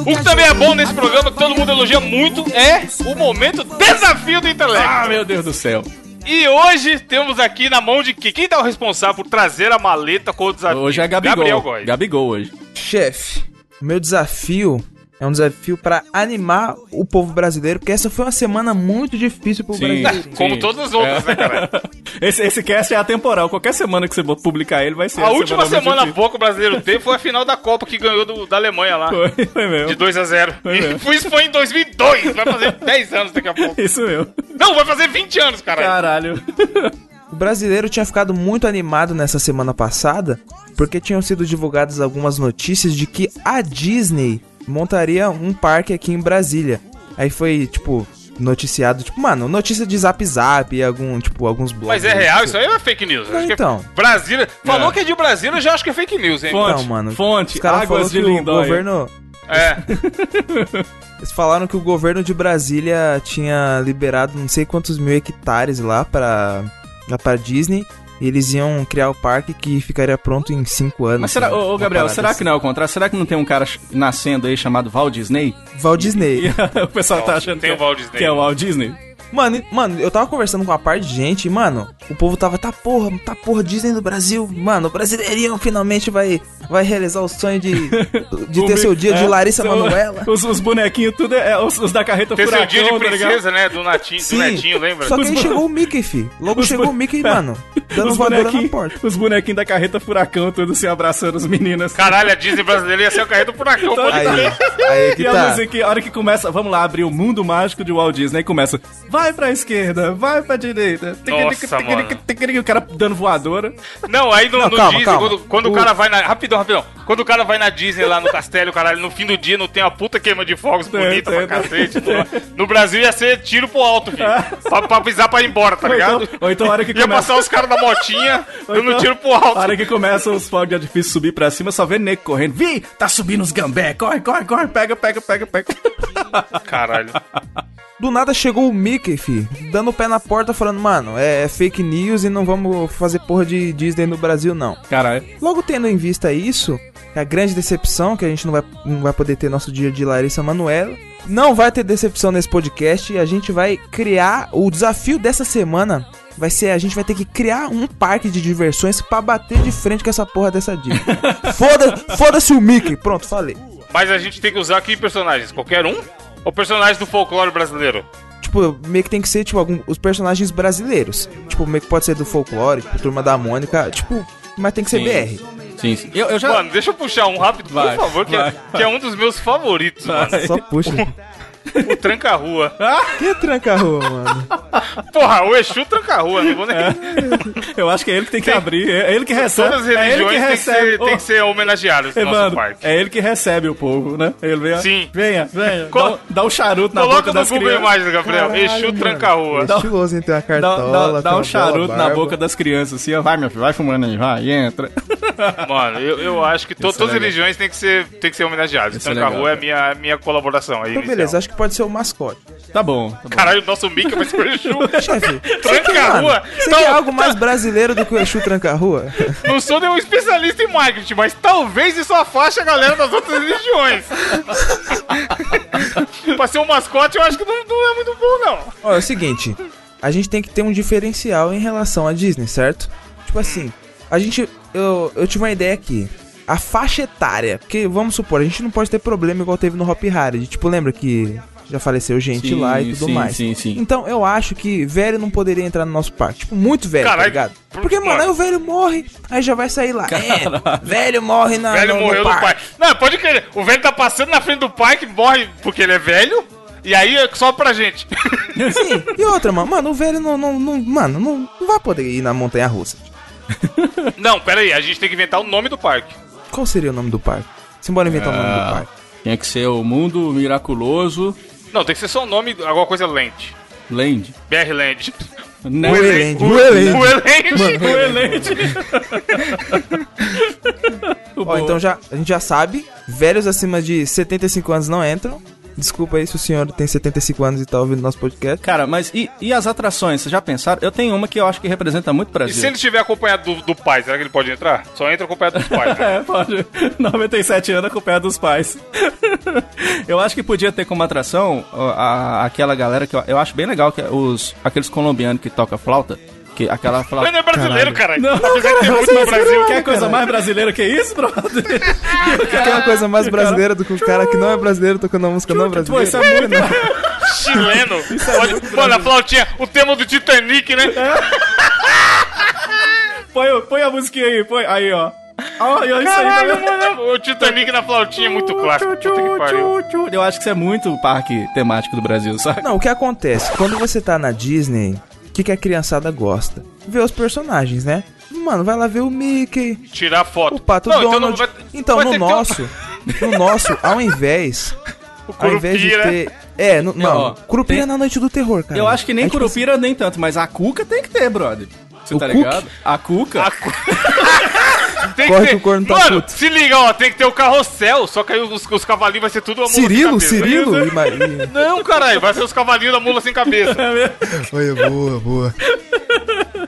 O que também é bom nesse programa, que todo mundo elogia muito, é o momento desafio do intelecto. Ah, meu Deus do céu. E hoje temos aqui na mão de que- quem tá o responsável por trazer a maleta com o desafio? Hoje é Gabigol. Gabriel Góes. Gabigol hoje. Chefe, meu desafio é um desafio pra animar o povo brasileiro, porque essa foi uma semana muito difícil pro brasileiro. Como todas as outras, né, cara? Esse, esse cast é atemporal. Qualquer semana que você publicar ele vai ser. A última muito semana difícil. boa que o brasileiro teve foi a final da Copa que ganhou do- da Alemanha lá. Foi, foi De mesmo. 2 a 0 Foi E mesmo. foi- Isso foi em 2002. Vai fazer 10 anos daqui a pouco. Isso mesmo. Não, vai fazer 20 anos, caralho. Caralho. O brasileiro tinha ficado muito animado nessa semana passada, porque tinham sido divulgadas algumas notícias de que a Disney montaria um parque aqui em Brasília. Aí foi, tipo, noticiado, tipo, mano, notícia de Zap Zap e algum, tipo, alguns blogs. Mas é real, isso aí é fake news. Não, acho que então. é Brasília. Falou É. que é de Brasília, eu já acho que é fake news, hein? Fonte, Então, mano, fonte, Os caras falaram águas de que o Lindóia. governo... É. Eles falaram que o governo de Brasília tinha liberado não sei quantos mil hectares lá pra, lá pra Disney. Eles iam criar o parque que ficaria pronto em cinco anos. Mas será, sabe? ô, ô, Gabriel, será assim. que não é o contrário? Será que não tem um cara nascendo aí chamado Walt Disney? Walt Disney. E o pessoal tá achando tem que, o Walt Disney. que é o Walt Disney? Mano, mano, eu tava conversando com uma parte de gente, e, mano, o povo tava, tá porra, tá porra, Disney no Brasil, mano, o brasileirinho finalmente vai, vai realizar o sonho de, de ter seu dia de é, Larissa seu- Manoela. Os, os bonequinhos, tudo é, é os, os da carreta Tem seu furacão, dia de tá princesa, né? Do, natinho, do netinho, lembra? Só que Os aí bo- chegou o Mickey, fi. Logo Os chegou bo- o Mickey, mano, dando Os voadora na bonequinhos, porta. os bonequinhos da carreta furacão, todos se abraçando as meninas. Caralho, a Disney brasileira ia ser o carreiro do furacão, pode Aí, aí que E a tá. música, a hora que começa, vamos lá, abrir o mundo mágico de Walt Disney, começa, vai pra esquerda, vai pra direita, Nossa, mano. O cara dando voadora. Não, aí no, Não, no calma, Disney, calma. quando, quando o... O- cara vai na. Rapidão, rapidão. Quando o cara vai na Disney lá no castelo, caralho, no fim do dia não tem a puta queima de fogos Tem, bonita tem, pra tem. cacete. lá. No Brasil ia ser tiro pro alto, filho. pra, pra pisar pra ir embora, tá Ou ligado? então, ou então a hora que Ia começa... passar os caras da motinha dando então, tiro pro A alto. hora que começa os fogos de artifício subir pra cima, só vê nego correndo. Vi, tá subindo os gambé, corre, corre, corre, pega, pega, pega, pega. Caralho. Do nada chegou o Mickey, fi, dando o pé na porta, falando, mano, é, é fake news e não vamos fazer porra de Disney no Brasil, não. Caralho. Logo tendo em vista isso, a grande decepção, que a gente não vai, não vai poder ter nosso dia de Larissa Manoela. Não vai ter decepção nesse podcast e a gente vai criar o desafio dessa semana. vai ser a gente vai ter que criar um parque de diversões pra bater de frente com essa porra dessa Disney. Foda, foda-se o Mickey. Pronto, falei. Mas a gente tem que usar que personagens? Qualquer um? Ou personagens do folclore brasileiro? Tipo, meio que tem que ser, tipo, algum, os personagens brasileiros. Tipo, meio que pode ser do folclore, tipo, Turma da Mônica, tipo, mas tem que ser Sim. BR. Sim, sim. Eu, eu já. Mano, deixa eu puxar um rápido, Vai, por favor, que, vai, é, que é um dos meus favoritos, mano. Só puxa. O Tranca-Rua. que tranca a rua, mano? Porra, o Exu Tranca-Rua, não vou nem... Eu acho que é ele que tem que abrir. É ele que recebe. Todas as é ele religiões que têm que, recebe. ser, têm que ser homenageadas no nosso Evandro, parque. é ele que recebe o povo, né? Ele vem, Sim. venha, venha. Co- Dá, um- dá um charuto na Coloca boca no das Google crianças. Imagens, Gabriel. Caralho, Exu mano. Tranca-Rua. É Estiloso? Tem uma Dá, cartola, dá, tem dá uma um charuto na boca das crianças, assim, ó. Vai, meu filho, vai fumando aí, vai, e entra. Mano, eu, eu acho que to- é todas as religiões têm que ser, têm que ser homenageadas. É Tranca-Rua é, legal, minha, minha colaboração aí. Então, inicial. beleza, acho que pode ser o mascote. Tá bom, tá bom. Caralho, o nosso Mickey vai ser o Exu. Chefe, Tranca-rua. Você quer algo mais brasileiro do que o Exu Tranca-Rua? Não sou nenhum especialista em marketing, mas talvez isso afaste a galera das outras religiões. pra ser um mascote, eu acho que não, não é muito bom, não. Ó, é o seguinte, a gente tem que ter um diferencial em relação à Disney, certo? Tipo assim, a gente. Eu, eu tive uma ideia aqui. A faixa etária, porque vamos supor, a gente não pode ter problema igual teve no Hop Harry. Tipo, lembra que já faleceu gente Sim, lá e tudo sim, mais. sim, sim. Então eu acho que velho não poderia entrar no nosso parque. Tipo, muito velho, tá Caralho, ligado? por- Porque, mano, aí o velho morre, aí já vai sair lá. É, velho morre na, velho no, morreu no parque. parque. Não, pode crer. O velho tá passando na frente do parque, morre porque ele é velho. E aí é só pra gente. Sim, e outra, mano, mano, o velho não, não, não- mano, não, não vai poder ir na montanha russa. Não, pera aí, a gente tem que inventar o nome do parque. Qual seria o nome do parque? Simbora inventar o nome do Ah, parque. Tinha que ser o Mundo Miraculoso Não, tem que ser só o nome, alguma coisa Land. Land. BR Land. Ueland. Ueland. Ueland. Ó, então já, a gente já sabe, velhos acima de 75 anos não entram. Desculpa aí se o senhor tem 75 anos e tá ouvindo nosso podcast. Cara, mas e, e as atrações? Vocês já pensaram? Eu tenho uma que eu acho que representa muito o E Brasil. se ele estiver acompanhado do, do pai, será que ele pode entrar? Só entra acompanhado dos pais. né? É, pode. 97 anos com o pé dos pais. eu acho que podia ter como atração ó, a- aquela galera que eu, eu acho bem legal, que é os, aqueles colombianos que tocam flauta. Que, aquela flauta. Mas não é brasileiro, caralho. Não, ter muito no Brasil. Quer coisa mais brasileira que isso, brother? Tem uma coisa mais brasileira do que um cara que não é brasileiro tocando uma música não Pô, brasileira. isso é muito... Chileno. Pode, mano, a flautinha, o tema do Titanic, né? põe, o- põe a musiquinha aí, põe. Aí, ó. Olha isso aí, Caralho, tá mano. O Titanic na flautinha é muito clássico. Eu acho que isso é muito o parque temático do Brasil, sabe? Não, o que acontece? Quando você tá na Disney, que, que a criançada gosta? Ver os personagens, né? Mano, vai lá ver o Mickey, Tirar foto. o Pato Não, então Donald. Então, vai- no vai que ter um- nosso, no nosso, ao invés, O ao invés de ter... É, no, não, ó, Curupira tem- na noite do terror, cara. Eu acho que nem É tipo Curupira nem tanto, mas a Cuca tem que ter, brother. Você O tá ligado? A Cuca. A cu- Tem Corre que que ter... o corno tá Mano, puto. se liga, ó, tem que ter o carrossel, só que aí os, os cavalinhos vai ser tudo a mula Cirilo, sem cabeça. Cirilo? Não, caralho, vai ser os cavalinhos da mula sem cabeça. Olha, boa, boa.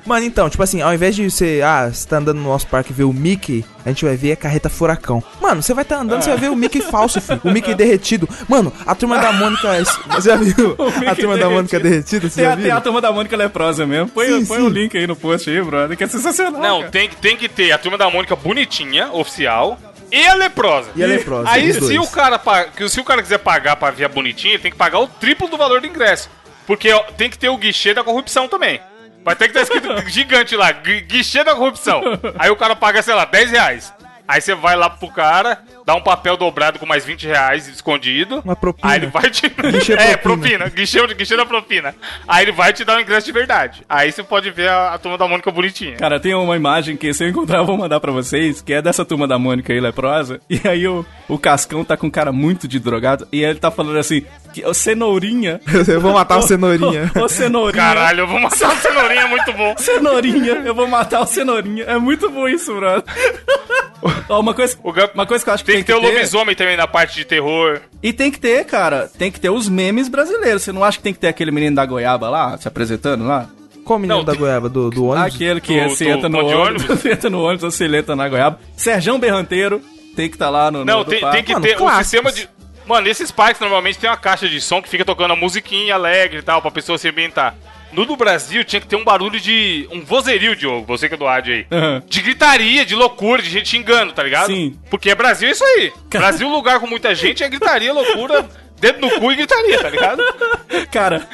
Mano, então, tipo assim, ao invés de você, ah, você tá andando no nosso parque e ver o Mickey, a gente vai ver a carreta furacão. Mano, você vai tá andando, você vai ver o Mickey falso, filho. O Mickey derretido. Mano, a turma da Mônica. Você já viu? A turma da Mônica derretida, você Tem já a, tem a viu? turma da Mônica leprosa mesmo. Põe, Sim, põe sim. o link aí no post aí, brother, que é sensacional. Não, cara. tem, que- tem que ter a turma da Mônica bonitinha, oficial, e a leprosa. E a leprosa, Aí se dois. o, cara, se o cara quiser pagar pra ver a bonitinha, ele tem que pagar o triplo do valor do ingresso. Porque tem que ter o guichê da corrupção também. Vai ter que estar escrito gigante lá, gui- guichê da corrupção. Aí o cara paga, sei lá, 10 reais. Aí você vai lá pro cara, dá um papel dobrado com mais 20 reais escondido. Uma propina. Aí ele vai te. Guichê é, propina. propina. Guichê, guichê da propina. Aí ele vai te dar o ingresso de verdade. Aí você pode ver a, a turma da Mônica bonitinha. Cara, tem uma imagem que se eu encontrar eu vou mandar pra vocês, que é dessa turma da Mônica aí, leprosa. E aí o, o Cascão tá com um cara muito de drogado, e ele tá falando assim, que o Cenourinha... Eu vou matar o Cenourinha. Ô, Cenourinha... Caralho, eu vou matar o cenourinha, é muito bom. Cenourinha, eu vou matar o Cenourinha. É muito bom isso, brother. Ó, uma, coisa, O uma coisa que eu acho que Tem que ter o lobisomem também na parte de terror. E tem que ter, cara, tem que ter os memes brasileiros. Você não acha que tem que ter aquele menino da goiaba lá, se apresentando lá? Qual o menino Não, da tem- goiaba? Do, do ônibus? Aquele que Do- se do entra no ônibus, ônibus? entra no ônibus, você entra na goiaba. Serjão Berranteiro tem que estar lá no, no Não, do tem, tem que Mano, ter o clássicos. sistema de. Mano, esses parques normalmente tem uma caixa de som que fica tocando a musiquinha alegre e tal, pra pessoa se ambientar. No do Brasil tinha que ter um barulho de. um vozerio, Diogo, você que é do rádio aí. Aham. De gritaria, de loucura, de gente xingando, tá ligado? Sim. Porque é Brasil é isso aí. Brasil, lugar com muita gente, é gritaria, loucura, dedo no cu e gritaria, tá ligado? Cara,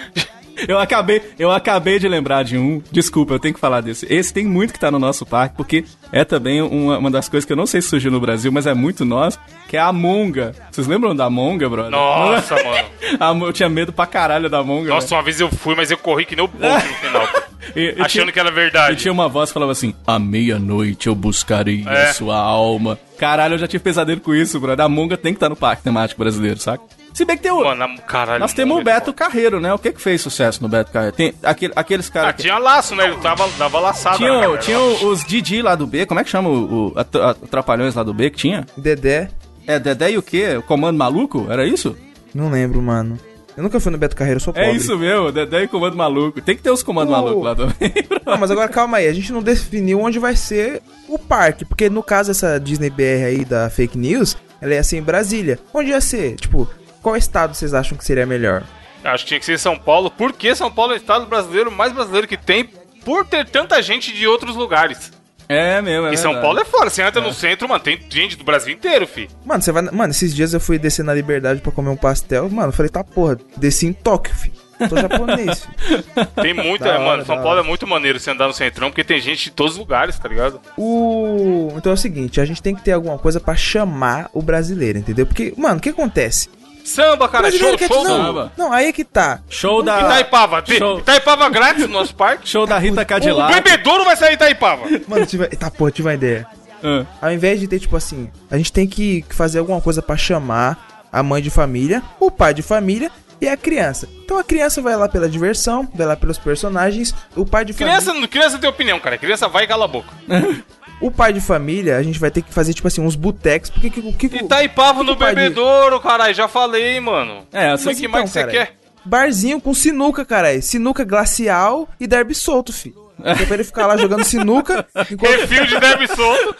eu acabei, eu acabei de lembrar de um. Desculpa, eu tenho que falar desse. Esse tem muito que tá no nosso parque, porque é também uma, uma das coisas que eu não sei se surgiu no Brasil, mas é muito nosso, que é a Monga. Vocês lembram da Monga, brother? Nossa, mano. Eu tinha medo pra caralho da Monga. Nossa, uma vez eu fui, mas eu corri que nem o bobo no final. E- e Achando tinha- que era E verdade. tinha uma voz que falava assim: À meia-noite eu buscarei É. a sua alma. Caralho, eu já tive pesadelo com isso, brother. A Monga tem que estar no parque temático brasileiro, saca? Se bem que tem o. Mano, caralho. Nós temos o Beto Carreiro, né? O que que fez sucesso no Beto Carreiro? Tem aquele, aqueles Ah, caras. que... tinha laço, né? Ele tava, dava laçada. Tinha, galera. tinha os Didi lá do B, como é que chama o, o lá do B que tinha? Dedé, É Dedé e o quê? O Comando Maluco? Era isso? não lembro, mano. Eu nunca fui no Beto Carreiro, eu sou pobre. É isso mesmo, Dedé e Comando Maluco. Tem que ter os Comando O- Maluco lá também. Não, mas agora calma aí, a gente não definiu onde vai ser o parque, porque no caso essa Disney BR aí da fake news, ela ia ser em Brasília. Onde ia ser? Tipo, qual estado vocês acham que seria melhor? Acho que tinha que ser São Paulo, porque São Paulo é o estado brasileiro mais brasileiro que tem, por ter tanta gente de outros lugares. É mesmo, é e São verdade. Paulo é fora. Você entra no centro, mano, tem gente do Brasil inteiro, fi. Mano, você vai. Mano, esses dias eu fui descer na Liberdade pra comer um pastel. Mano, eu falei, tá porra, desci em Tóquio, fi. Tô japonês. Tem muita, Da hora, mano. São Paulo é muito maneiro você andar no centrão, porque tem gente de todos os lugares, tá ligado? O. Então é o seguinte, a gente tem que ter alguma coisa pra chamar o brasileiro, entendeu? Porque, mano, o que acontece? Samba, O cara, show, show que do... não. samba. Não, aí é que tá. Show da. Itaipava, tem- Show, Itaipava grátis no nosso parque. show da Rita O Cadillac. bebedouro vai sair Itaipava. Mano, tive... tá, porra, tive uma ideia. Ah. Ao invés de ter, tipo assim, a gente tem que fazer alguma coisa pra chamar a mãe de família, o pai de família e a criança. Então a criança vai lá pela diversão, vai lá pelos personagens, o pai de família. Criança, criança tem opinião, cara. Criança vai e cala a boca. O pai de família, a gente vai ter que fazer, tipo assim, uns botecos, porque que, o que, que, Itaipava no o pai de- bebedouro, caralho. Já falei, mano. É, Como você é que então, mais que você quer? Barzinho com sinuca, caralho. Sinuca glacial e derby solto, fi. É pra ele ficar lá jogando sinuca enquanto Refil de deve solto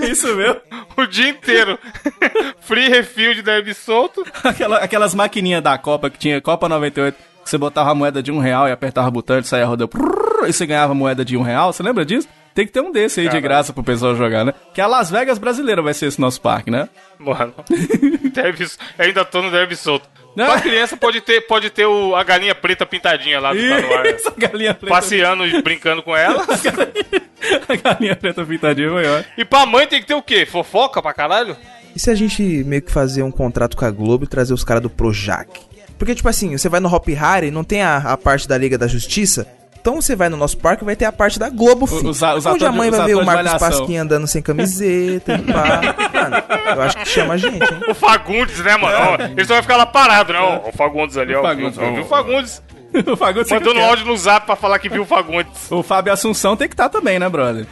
Isso mesmo. o dia inteiro. Free refil de deve solto. Aquela- aquelas maquininhas da Copa que tinha Copa 98, que você botava a moeda de um real e apertava o botão e saia rodando. E você ganhava moeda de um real. Você lembra disso? Tem que ter um desse aí de graça pro pessoal jogar, né? Que a Las Vegas brasileira vai ser esse nosso parque, né? Mano, deve, ainda tô no deve solto. Não. Pra criança pode ter, pode ter o, a galinha preta pintadinha lá do no ar. Essa galinha preta. Passeando e brincando com ela. A galinha preta pintadinha maior. E pra mãe tem que ter o quê? Fofoca pra caralho? E se a gente meio que fazer um contrato com a Globo e trazer os caras do Projac? Porque, tipo assim, você vai no Hop Harry, não tem a, a parte da Liga da Justiça? Então você vai no nosso parque vai ter a parte da Globo, filho. os os Onde a mãe os vai ver o de Marcos. Pasquim andando sem camiseta e pá. Mano, eu acho que chama a gente, hein? O Fagundes, né, mano? Ó, Ele só vai ficar lá parado, né? Ó, o Fagundes ali, ó. O Fagundes, ó. viu o Fagundes? o Fagundes Mandando quer. áudio no zap pra falar que viu o Fagundes. O Fábio Assunção tem que estar também, né, brother?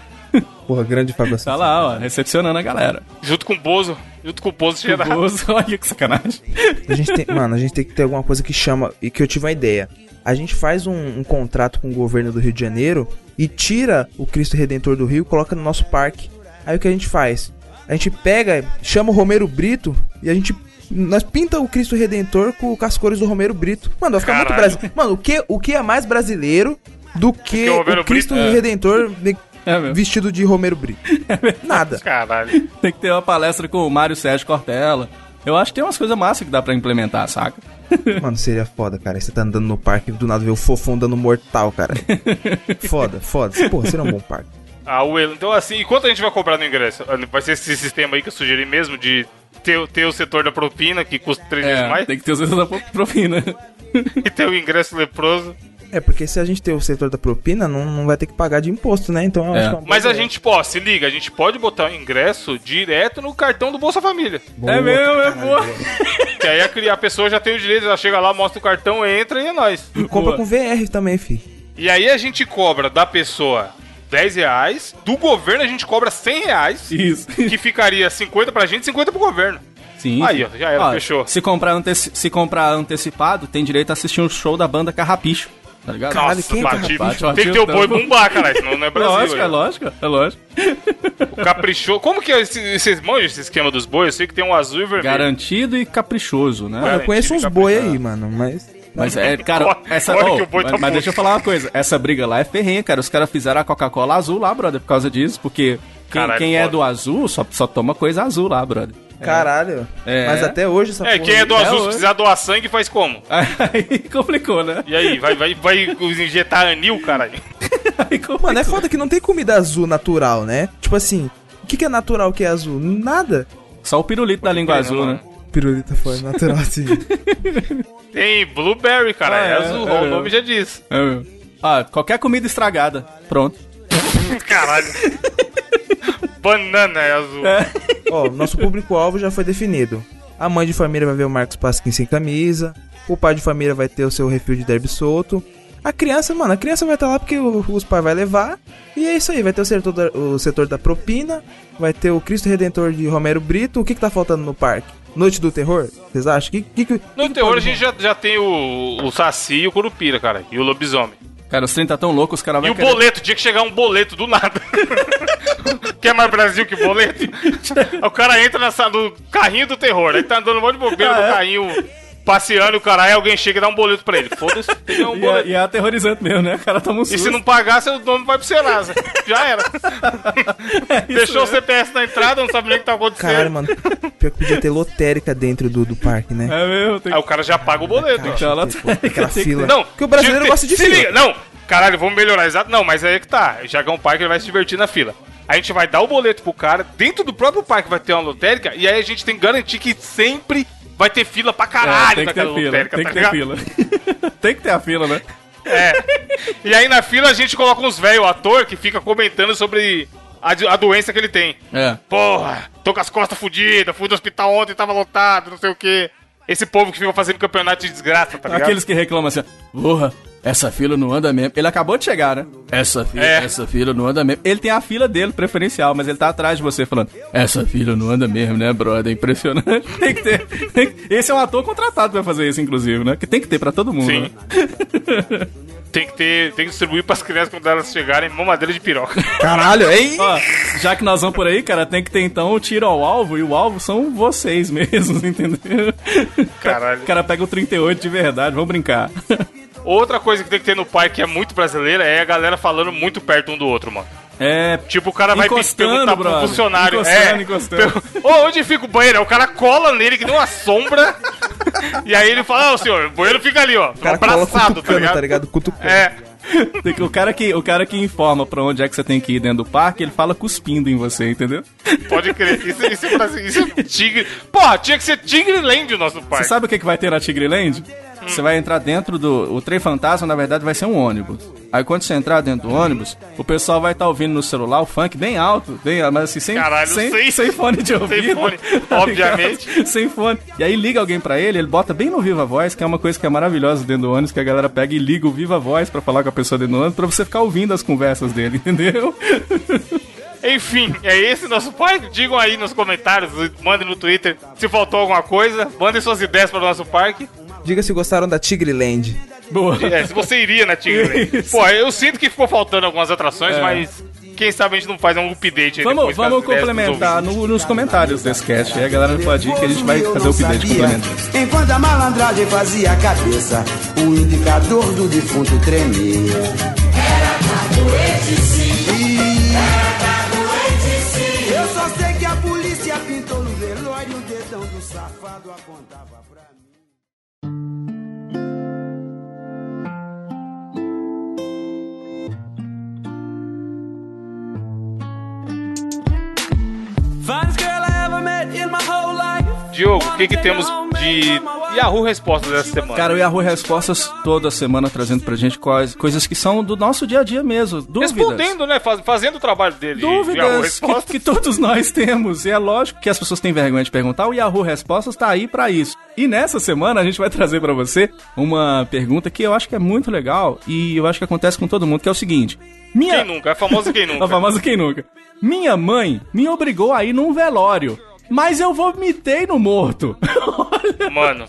Porra, grande Fábio Tá lá, ó, recepcionando a galera. Junto com o Bozo. Junto com o Bozo O cheirado. Bozo, olha que sacanagem. A gente tem, mano, a gente tem que ter alguma coisa que chama. E que eu tive uma ideia. A gente faz um, um contrato com o governo do Rio de Janeiro e tira o Cristo Redentor do Rio e coloca no nosso parque. Aí o que a gente faz? A gente pega, chama o Romero Brito e a gente. Nós pinta o Cristo Redentor com, com as cores do Romero Brito. Mano, vai ficar muito Caralho. brasileiro. Mano, o que, o que é mais brasileiro do que o Romero o Cristo Brito, é. Redentor de- É mesmo. vestido de Romero Brito? Nada. Caralho. Tem que ter uma palestra com o Mário Sérgio Cortella. Eu acho que tem umas coisas massas que dá pra implementar, saca? Mano, seria foda, cara. Você tá andando no parque e do nada vê o fofão dando mortal, cara. Foda, foda. Porra, seria um bom parque. Ah, o El- Então, assim, e quanto a gente vai cobrar no ingresso? Vai ser esse sistema aí que eu sugeri mesmo de ter, ter o setor da propina, que custa três vezes É, mais, tem que ter os da profina. e ter o ingresso leproso. É, porque se a gente ter o setor da propina, não, não vai ter que pagar de imposto, né? Então eu É. acho que é uma boa Mas a gente, pô, se liga, a gente pode botar o ingresso direto no cartão do Bolsa Família. é mesmo, é boa. Que aí a, a pessoa já tem o direito, ela chega lá, mostra o cartão, entra e é nóis. Compra Boa. com VR também, fi. E aí a gente cobra da pessoa 10 reais, do governo a gente cobra 100 reais, Isso. que ficaria 50 pra gente e 50 pro governo. Sim. Aí, ó, já era, fechou. Se comprar, anteci- se comprar antecipado, tem direito a assistir um show da banda Carrapicho. Tá ligado? Caralho, Nossa, quem é Patife. Carrapato? Tem que ter o boi bumbá, caralho, senão não é Brasil. lógico, né? é lógico, é lógico. O caprichoso. Como que é esse, esses manjam esse esquema dos bois? Eu sei que tem um azul e vermelho. Garantido e caprichoso, né? Mano, eu conheço uns boi aí, mano, mas. Mas é, cara, Olha- essa. olha oh, tá mas, mas deixa eu falar uma coisa. Essa briga lá é ferrenha, cara. Os caras fizeram a Coca-Cola azul lá, brother, por causa disso. Porque quem, Caralho, quem é do azul só, só toma coisa azul lá, brother. Caralho. É. Mas até hoje essa É, porra quem é do É, azul, se precisar doar sangue, faz como? Aí complicou, né? E aí, vai, vai, vai injetar anil, caralho? Aí complicou. Mano, é foda que não tem comida azul natural, né? Tipo assim, o que, que é natural que é azul? Nada. Só o pirulito da língua azul, mano. né? Pirulita foi natural, assim. Tem blueberry, cara, Ah, é, é, azul, é. o nome já diz. É, meu. Ah, qualquer comida estragada. Pronto. Caralho. Banana é azul. Ó, nosso público-alvo já foi definido. A mãe de família vai ver o Marcos Pasquim sem camisa. O pai de família vai ter o seu refil de derby solto. A criança, mano, a criança vai estar lá porque o- os pais vai levar. E é isso aí, vai ter o setor, da, o setor da propina. Vai ter o Cristo Redentor de Romero Brito. O que, que tá faltando no parque? Noite do Terror? Vocês acham? Que, que, que, No que terror a gente já, já tem o, o Saci e o Curupira, cara. E o lobisomem. Cara, os trem tá tão louco, os caras E vão o boleto, tinha que chegar um boleto do nada. Quer mais Brasil que boleto? o cara entra nessa, no carrinho do terror, aí tá andando um monte de bobeira Ah, no é? carrinho, passeando o cara, aí alguém chega e dá um boleto pra ele. Foda-se, tem um E é, boleto. e é aterrorizante mesmo, né? O cara toma um E susto. se não pagar, seu nome vai pro Serasa. Já era. Deixou o CPS na entrada, não sabe nem o que tá acontecendo. Caralho, mano. Pior que podia ter lotérica dentro do, do parque, né? É mesmo, tem Aí o cara já paga o boleto. que ter uma Pô, lotérica, aquela fila. Não, Porque o brasileiro gosta de se fila. liga, não, caralho, vamos melhorar, exato. Não, mas aí é que tá. Já que é um parque, ele vai se divertir na fila. A gente vai dar o boleto pro cara, dentro do próprio parque vai ter uma lotérica, e aí a gente tem que garantir que sempre vai ter fila pra É, caralho tem que ter naquela fila, lotérica, tem tá que ter ligado? fila. tem que ter a fila, né? É. E aí na fila a gente coloca uns velho ator que fica comentando sobre a, a doença que ele tem. É. Porra, tô com as costas fodidas, fui do hospital ontem, tava lotado, não sei o quê. Esse povo que fica fazendo campeonato de desgraça, tá ligado? Aqueles que reclamam assim, porra, essa fila não anda mesmo. Ele acabou de chegar, né? Essa fila, É. essa fila não anda mesmo. Ele tem a fila dele, preferencial, mas ele tá atrás de você falando, essa fila não anda mesmo, né, brother? Impressionante. tem que ter. tem que- Esse é um ator contratado pra fazer isso, inclusive, né? Que tem que ter pra todo mundo. Sim. né? Tem que ter, tem que distribuir pras crianças quando elas chegarem mamadeira de piroca. Caralho, hein? Ó, já que nós vamos por aí, cara, tem que ter então o tiro ao alvo, e o alvo são vocês mesmos, entendeu? Caralho. O cara pega o 38 de verdade, vamos brincar. Outra coisa que tem que ter no parque que é muito brasileira é a galera falando muito perto um do outro, mano. É. Tipo, o cara vai perguntar pro brother. funcionário. Encostando, é, encostando. per- Ô, onde fica o banheiro? Aí O cara cola nele que nem uma sombra. e aí ele fala, ô senhor, o banheiro fica ali, ó. O cara cola abraçado, tá cutucando, ligado? tá ligado? Cutucando. É. O cara, que, o cara que informa pra onde é que você tem que ir dentro do parque, ele fala cuspindo em você, entendeu? Pode crer. Isso, isso, é isso é tigre. Porra, tinha que ser Tigre Land o nosso Você parque. sabe o que, que vai ter na Tigreland? Você vai entrar dentro do. O trem fantasma, na verdade, vai ser um ônibus. Aí quando você entrar dentro do ônibus, o pessoal vai estar ouvindo no celular o funk bem alto, bem, mas assim, sem, Caralho, sem, sem- sem fone de ouvido. fone, tá obviamente. sem fone. E aí liga alguém pra ele, ele bota bem no Viva Voz, que é uma coisa que é maravilhosa dentro do ônibus, que a galera pega e liga o Viva Voz pra falar com a pessoa dentro do ônibus, pra você ficar ouvindo as conversas dele, entendeu? Enfim, é esse nosso parque. Digam aí nos comentários, mandem no Twitter se faltou alguma coisa. Mandem suas ideias para o nosso parque. Diga se gostaram da Tigreland. Boa. É, se você iria na Tigre Land. Isso. Pô, eu sinto que ficou faltando algumas atrações, É. mas quem sabe a gente não faz um update aí Vamos, vamos complementar no- nos comentários desse cast. Aí a galera pode ir que a gente vai fazer o update complementar. Enquanto a malandragem fazia a cabeça, o indicador do defunto tremia. Era capoete sim. Diogo, o que, que temos de Yahoo Respostas dessa semana? Cara, o Yahoo Respostas toda semana trazendo pra gente quais, coisas que são do nosso dia a dia mesmo. Dúvidas. Respondendo, né? Faz- fazendo o trabalho dele. Dúvidas que, que todos nós temos. E é lógico que as pessoas têm vergonha de perguntar. O Yahoo Respostas tá aí pra isso. E nessa semana a gente vai trazer pra você uma pergunta que eu acho que é muito legal e eu acho que acontece com todo mundo, que é o seguinte. Minha... Quem nunca? É famoso quem nunca. A famosa quem nunca. Minha mãe me obrigou a ir num velório. Mas eu vomitei no morto. Mano,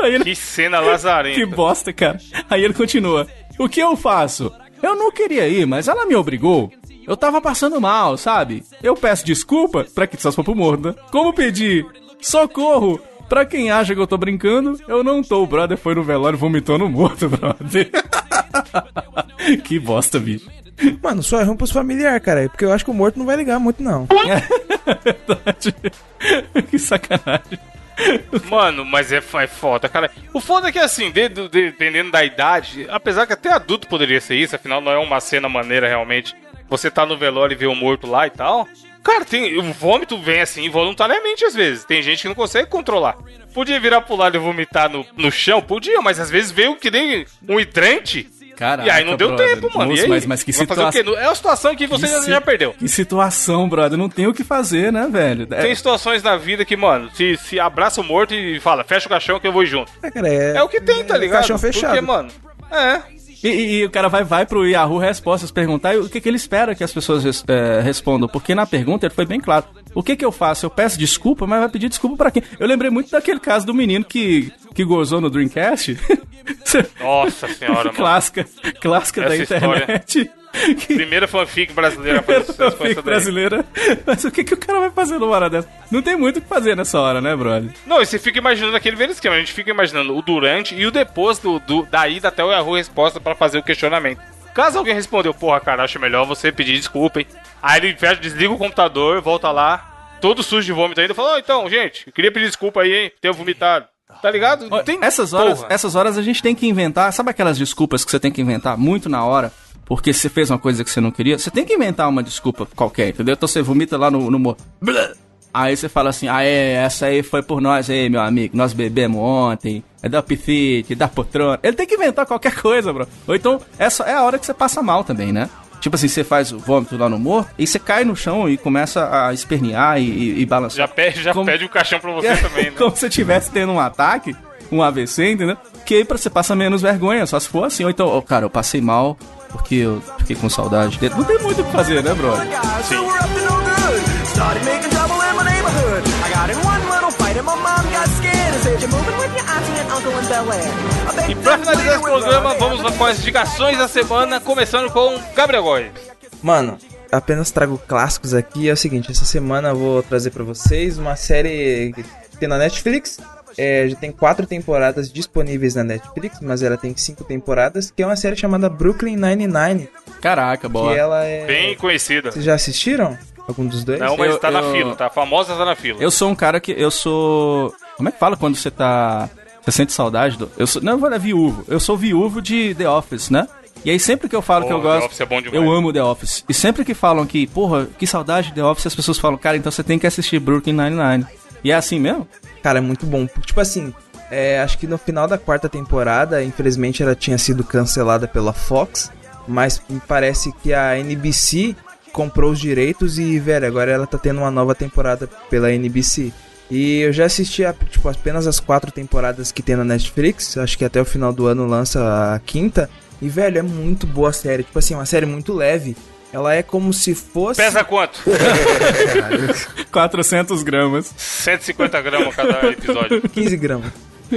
Aí ele... que cena lazarenta. Que bosta, cara. Aí ele continua. O que eu faço? Eu não queria ir, mas ela me obrigou. Eu tava passando mal, sabe? Eu peço desculpa pra que só pro morto, né? Como pedir? Socorro! Pra quem acha que eu tô brincando, eu não tô. O brother foi no velório vomitou no morto, brother. que bosta, bicho. Mano, só é ruim pros familiares, cara. Porque eu acho que o morto não vai ligar muito, não. Verdade. que sacanagem. Mano, mas é, é foda, cara. O foda é que, assim, de- de- dependendo da idade, apesar que até adulto poderia ser isso, afinal não é uma cena maneira realmente. Você tá no velório e vê o morto lá e tal. Cara, tem, o vômito vem assim voluntariamente às vezes. Tem gente que não consegue controlar. Podia virar pro lado e vomitar no, no chão? Podia, mas às vezes veio que nem um hidrante. Caraca, e aí não deu brother. tempo, mano. Aí? mas, mas que situação. É uma situação que você Que já, si- já perdeu. Que situação, brother. Não tem o que fazer, né, velho? É- Tem situações na vida que, mano, se, se abraça o morto e fala, fecha o caixão que eu vou junto. É, cara, é, É o que tem, tá é ligado? Caixão fechado. Porque, mano, é. E, e- e o cara vai, vai pro Yahoo Respostas perguntar o que, que ele espera que as pessoas res- é, respondam. Porque na pergunta ele foi bem claro. O que que eu faço? Eu peço desculpa, mas vai pedir desculpa pra quem? Eu lembrei muito daquele caso do menino que, que gozou no Dreamcast. Nossa senhora, mano. clássica, clássica da Essa história. internet. Que- Primeira fanfic brasileira daí. brasileira. Mas o que, que o cara vai fazer numa hora dessa? Não tem muito o que fazer nessa hora, né, brother? Não, e você fica imaginando aquele velho esquema. A gente fica imaginando o durante e o depois do, do- da ida até o Yahoo Resposta pra fazer o questionamento. Caso alguém respondeu, porra, cara, acho melhor você pedir desculpa, hein? Aí ele fecha, desliga o computador, volta lá, todo sujo de vômito ainda, fala, ó, então, gente, queria pedir desculpa aí, hein, ter vomitado. Tá ligado? Não tem essas horas, porra. essas horas a gente tem que inventar, sabe aquelas desculpas que você tem que inventar muito na hora? Porque você fez uma coisa que você não queria, você tem que inventar uma desculpa qualquer, entendeu? Então você vomita lá no, no. Aí você fala assim, ah é, essa aí foi por nós aí, meu amigo, nós bebemos ontem, é da Pifite, da Poltrona. Ele tem que inventar qualquer coisa, bro. Ou então, essa é a hora que você passa mal também, né? Tipo assim, você faz o vômito lá no morto, e você cai no chão e começa a espernear e, e, e balançar. Já pede, já Como- pede o caixão pra você É, também, né? Como se estivesse tendo um ataque, um AVC, entendeu? Que aí você passa menos vergonha, só se for assim. Ou então, ó, cara, eu passei mal porque eu fiquei com saudade dele. Não tem muito o que fazer, né, brother? So neighborhood. I got in one little fight and my mom got scared and said, You're moving with your auntie and uncle in Bel Air. E pra finalizar esse programa, vamos lá com as indicações da semana, começando com Gabriel Góes. Mano, apenas trago clássicos aqui. É o seguinte, essa semana eu vou trazer pra vocês uma série que tem na Netflix. É, já tem quatro temporadas disponíveis na Netflix, mas ela tem cinco temporadas, que é uma série chamada Brooklyn Nine-Nine, Caraca, que boa. ela é... Bem conhecida. Vocês já assistiram? Algum dos dois? Não, mas Eu- tá na eu- fila, tá? A famosa tá na fila. Eu sou um cara que. Eu sou. Como é que fala quando você tá. Você sente saudade do. Eu sou. Não, eu vou dar viúvo. Eu sou viúvo de The Office, né? E aí sempre que eu falo que eu gosto. Office é bom demais. eu amo The Office. E sempre que falam que, porra, que saudade de The Office, as pessoas falam, cara, então você tem que assistir Brooklyn Nine-Nine. E é assim mesmo? Cara, é muito bom. Tipo assim, é, acho que no final da quarta temporada, infelizmente ela tinha sido cancelada pela Fox, mas me parece que a NBC comprou os direitos e, velho, agora ela tá tendo uma nova temporada pela NBC. E eu já assisti a, tipo, apenas as quatro temporadas que tem na Netflix, acho que até o final do ano lança a quinta. E, velho, é muito boa a série. Tipo assim, uma série muito leve. Ela é como se fosse. Pesa quanto? 400 gramas. 150 gramas cada episódio. 15 gramas.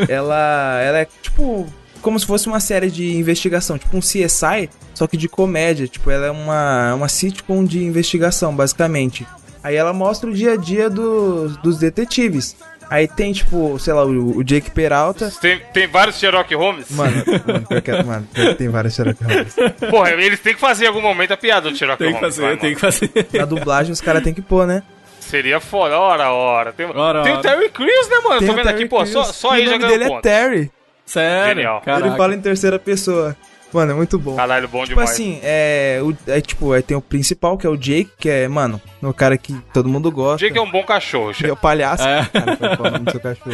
ela, ela é tipo como se fosse uma série de investigação, tipo um CSI, só que de comédia. Tipo, ela é uma, uma sitcom de investigação, basicamente. Aí ela mostra o dia a dia dos, dos detetives. Aí tem, tipo, sei lá, o, o Jake Peralta. Tem, tem vários Sherlock Holmes? Mano, mano, que- mano, que tem vários Sherlock Holmes. Porra, eles têm que fazer em algum momento a piada do Sherlock Tem que Holmes. fazer, vai, tem mano. que fazer. Na dublagem os caras têm que pôr, né? Seria foda, ora, ora. Tem, Ora, tem ora. o Terry Crews, né, mano? Tem Tô o vendo aqui, pô, só, só e aí o já nome ganhou dele ponto. é Terry. Sério? Genial. Caraca. Ele fala em terceira pessoa. Mano, é muito bom. Caralho, bom Tipo demais. assim, é, o, é tipo, aí tem o principal, que é o Jake, que é, mano, o cara que todo mundo O gosta. Jake é um bom cachorro, É chefe. o palhaço. É. Cara, foi o nome do seu cachorro.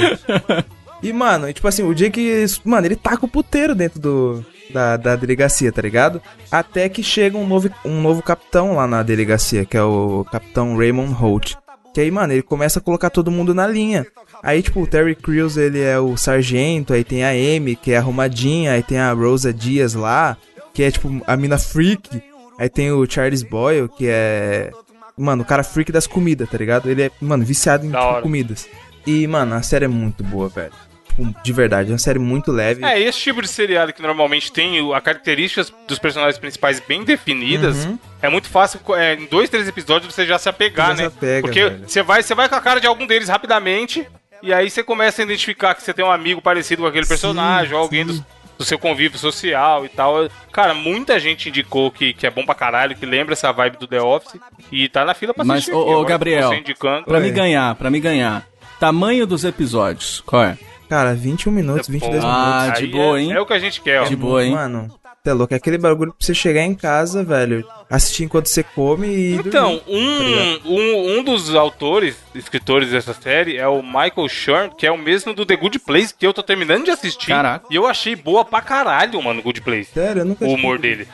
E, mano, e, tipo assim, o Jake, mano, ele taca o puteiro dentro do, da, da delegacia, tá ligado? Até que chega um novo, um novo capitão lá na delegacia, que é o capitão Raymond Holt. Que aí, mano, ele começa a colocar todo mundo na linha. Aí, tipo, o Terry Crews, ele é o sargento, aí tem a Amy, que é arrumadinha, aí tem a Rosa Dias lá, que é, tipo, a mina freak. Aí tem o Charles Boyle, que é... Mano, o cara freak das comidas, tá ligado? Ele é, mano, viciado em tipo, comidas. E, mano, a série é muito boa, velho. Tipo, de verdade, é uma série muito leve. É, esse tipo de seriado que normalmente tem a características dos personagens principais bem definidas, Uhum. é muito fácil, é, em dois, três episódios você já se apegar, Já se né? apega, Porque velho. você vai, você vai com a cara de algum deles rapidamente, E aí você começa a identificar que você tem um amigo parecido com aquele personagem, ou alguém sim. do, do seu convívio social e tal. Cara, muita gente indicou que, que é bom pra caralho, que lembra essa vibe do The Office. E tá na fila pra Mas, assistir. ô, ô, Agora Gabriel, Você indicando. Pra Oi. me ganhar, pra me ganhar. Tamanho dos episódios, qual é? Cara, 21 minutos, 22 Porra, Ah, minutos. de aí boa, é- hein? É o que a gente quer, ó. De boa, hein? Mano, você é louco. É aquele bagulho pra você chegar em casa, velho, assistir enquanto você come e. Então, dormir. Tá um, um, um dos autores, escritores dessa série é o Michael Shern, que é o mesmo do The Good Place, que eu tô terminando de assistir. Caraca. E eu achei boa pra caralho, mano, Good Place. Sério, eu nunca o humor dele.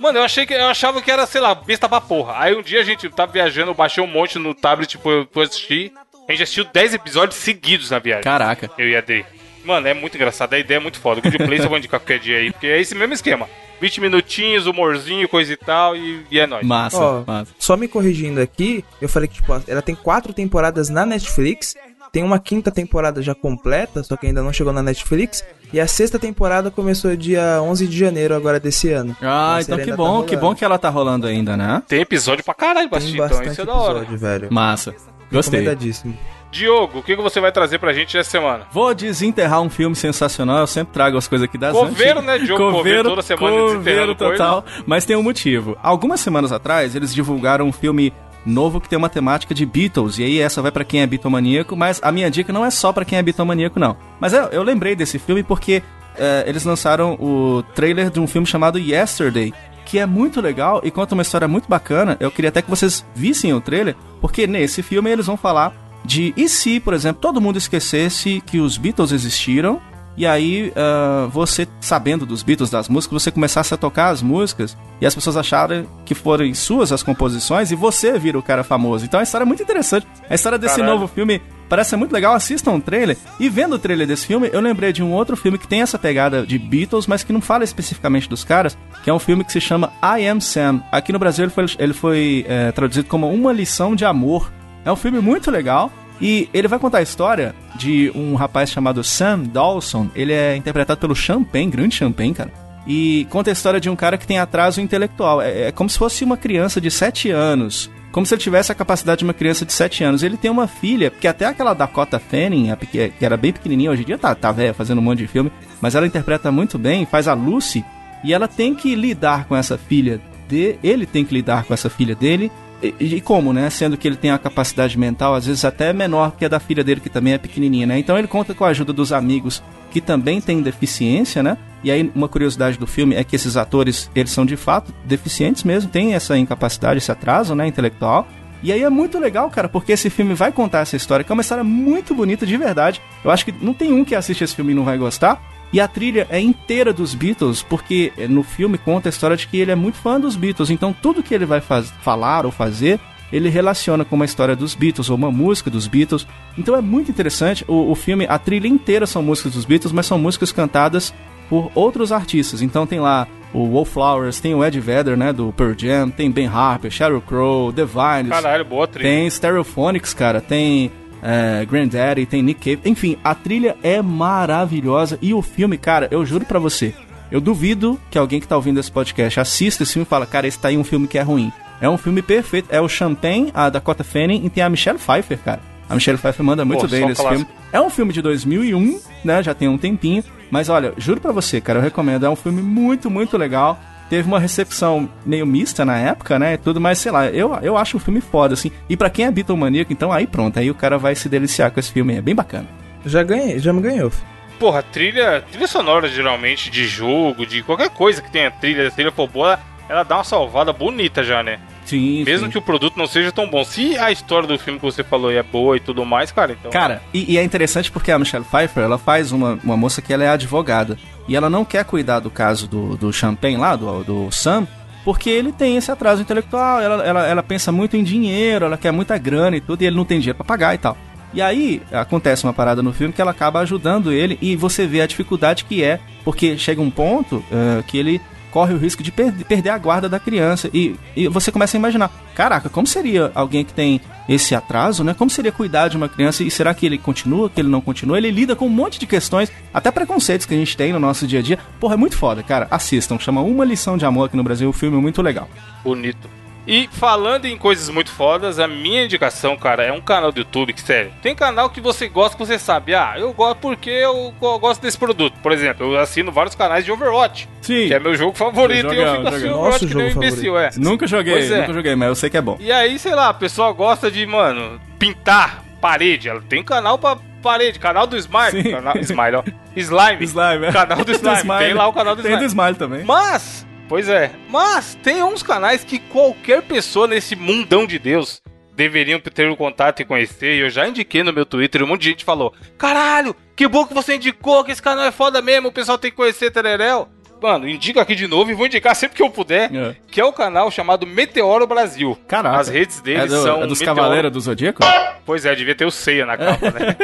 Mano, eu achei que eu achava que era, sei lá, besta pra porra. Aí um dia a gente tava viajando, eu baixei um monte no tablet eu fui assistir. A gente assistiu 10 episódios seguidos na viagem. Caraca. Eu e a Adri. Mano, é muito engraçado, a ideia é muito foda. O Good Place eu vou indicar qualquer dia aí, porque é esse mesmo esquema. 20 minutinhos, humorzinho, coisa e tal, e, e é nóis. Massa, Ó, massa. Só me corrigindo aqui, eu falei que, tipo, ela tem quatro temporadas na Netflix, tem uma quinta temporada já completa, só que ainda não chegou na Netflix, e a sexta temporada começou dia 11 de janeiro agora desse ano. Ah, então que ainda bom, tá que bom que ela tá rolando ainda, né? Tem episódio pra caralho pra Tem assistir, então bastante isso é da hora. velho. Massa. Gostei. Recomendadíssimo. Diogo, o que, que você vai trazer pra gente essa semana? Vou desenterrar um filme sensacional, eu sempre trago as coisas aqui das Coveiro, antigas. né, Diogo? Coveiro toda semana coveiro desenterrando total, mas tem um motivo. Algumas semanas atrás, eles divulgaram um filme novo que tem uma temática de Beatles, e aí essa vai pra quem é bitomaníaco, mas a minha dica não é só pra quem é bitomaníaco, não. Mas eu, eu lembrei desse filme porque eh, eles lançaram o trailer de um filme chamado Yesterday, que é muito legal e conta uma história muito bacana. Eu queria até que vocês vissem o trailer, porque nesse filme eles vão falar de e se, por exemplo, todo mundo esquecesse que os Beatles existiram e aí ah, você, sabendo dos Beatles, das músicas, você começasse a tocar as músicas e as pessoas acharem que foram suas as composições e você vira o cara famoso. Então a história é muito interessante. A história desse Caralho. novo filme parece muito legal. Assistam o trailer. E vendo o trailer desse filme, eu lembrei de um outro filme que tem essa pegada de Beatles, mas que não fala especificamente dos caras, que é um filme que se chama I Am Sam. Aqui no Brasil ele foi, ele foi eh, traduzido como Uma Lição de Amor. É um filme muito legal. E ele vai contar a história de um rapaz chamado Sam Dawson. Ele é interpretado pelo Champagne, grande Champagne, cara. E conta a história de um cara que tem atraso intelectual. É, é como se fosse uma criança de 7 anos. Como se ele tivesse a capacidade de uma criança de 7 anos. Ele tem uma filha, que até aquela Dakota Fanning, que era bem pequenininha, hoje em dia tá, tá velha, fazendo um monte de filme. Mas ela interpreta muito bem, faz a Lucy. E ela tem que lidar com essa filha de, ele tem que lidar com essa filha dele. E, como, né? Sendo que ele tem a capacidade mental, às vezes até menor que a da filha dele, que também é pequenininha, né? Então ele conta com a ajuda dos amigos que também têm deficiência, né? E aí uma curiosidade do filme é que esses atores, eles são de fato deficientes mesmo, têm essa incapacidade, esse atraso, né, intelectual. E aí é muito legal, cara, porque esse filme vai contar essa história, que é uma história muito bonita de verdade. Eu acho que não tem um que assiste esse filme e não vai gostar. E a trilha é inteira dos Beatles, porque no filme conta a história de que ele é muito fã dos Beatles. Então tudo que ele vai falar ou fazer, ele relaciona com uma história dos Beatles ou uma música dos Beatles. Então é muito interessante. O, o filme, a trilha inteira são músicas dos Beatles, mas são músicas cantadas por outros artistas. Então tem lá o Wallflowers, tem o Ed Vedder, né, do Pearl Jam, tem Ben Harper, Sheryl Crow, The Vines, Caralho, boa trilha. tem Stereophonics, cara, tem é, Granddaddy, tem Nick Cave. Enfim, a trilha é maravilhosa e o filme, cara, eu juro pra você, eu duvido que alguém que tá ouvindo esse podcast assista esse filme e fala, cara, esse tá aí um filme que é ruim. É um filme perfeito. É o Champagne, a Dakota Fanning e tem a Michelle Pfeiffer, cara. A Michelle Pfeiffer manda muito Pô, bem nesse filme. É um filme de 2001, né? Já tem um tempinho. Mas olha, juro pra você, cara, eu recomendo. É um filme muito, muito legal. Teve uma recepção meio mista na época, né? e Tudo, mas sei lá, eu, eu acho um filme foda, assim. E pra quem é Beatlemaníaco, então aí pronto, aí o cara vai se deliciar com esse filme. É bem bacana. Já ganhei, já me ganhou. Porra, trilha, trilha sonora geralmente de jogo, de qualquer coisa que tenha trilha, a trilha for boa, ela dá uma salvada bonita já, né? Sim, Mesmo sim. que o produto não seja tão bom. Se a história do filme que você falou é boa e tudo mais, cara, então. Cara, e, e é interessante porque a Michelle Pfeiffer, ela faz uma, uma moça que ela é advogada. E ela não quer cuidar do caso do, do Champagne lá, do, do Sam, porque ele tem esse atraso intelectual. Ela, ela, ela pensa muito em dinheiro, ela quer muita grana e tudo, e ele não tem dinheiro pra pagar e tal. E aí acontece uma parada no filme que ela acaba ajudando ele e você vê a dificuldade que é, porque chega um ponto eh, que ele corre o risco de per- de perder a guarda da criança. E, e você começa a imaginar: caraca, como seria alguém que tem esse atraso, né? Como seria cuidar de uma criança? E será que ele continua, que ele não continua? Ele lida com um monte de questões, até preconceitos que a gente tem no nosso dia a dia. Porra, é muito foda, cara. Assistam, chama Uma Lição de Amor aqui no Brasil, um filme muito legal. Bonito. E falando em coisas muito fodas, a minha indicação, cara, é um canal do YouTube que, sério, tem canal que você gosta que você sabe. Ah, eu gosto porque eu go- gosto desse produto. Por exemplo, eu assino vários canais de Overwatch, Sim. que é meu jogo favorito, e eu fico assistindo jogão. Overwatch que nem um imbecil, é. Nunca joguei, Pois é. nunca joguei, mas eu sei que é bom. E aí, sei lá, a pessoa gosta de, mano, pintar parede. Ela tem canal pra parede, canal do Smile. Sim. Canal, Smile, ó. Slime. Slime, é. Canal do Slime. Tem lá o canal do Tem Slime. do Smile também. Mas, pois é, mas tem uns canais que qualquer pessoa nesse mundão de Deus deveriam ter um contato e conhecer. E eu já indiquei no meu Twitter, um monte de gente falou: Caralho, que bom que você indicou, que esse canal é foda mesmo, o pessoal tem que conhecer Tererel. Mano, indico aqui de novo e vou indicar sempre que eu puder, É. que é o canal chamado Meteoro Brasil. Caraca. As redes deles é, do- são é dos Meteoro- Cavaleiros do Zodíaco? Pois é, devia ter o Ceia na capa, né?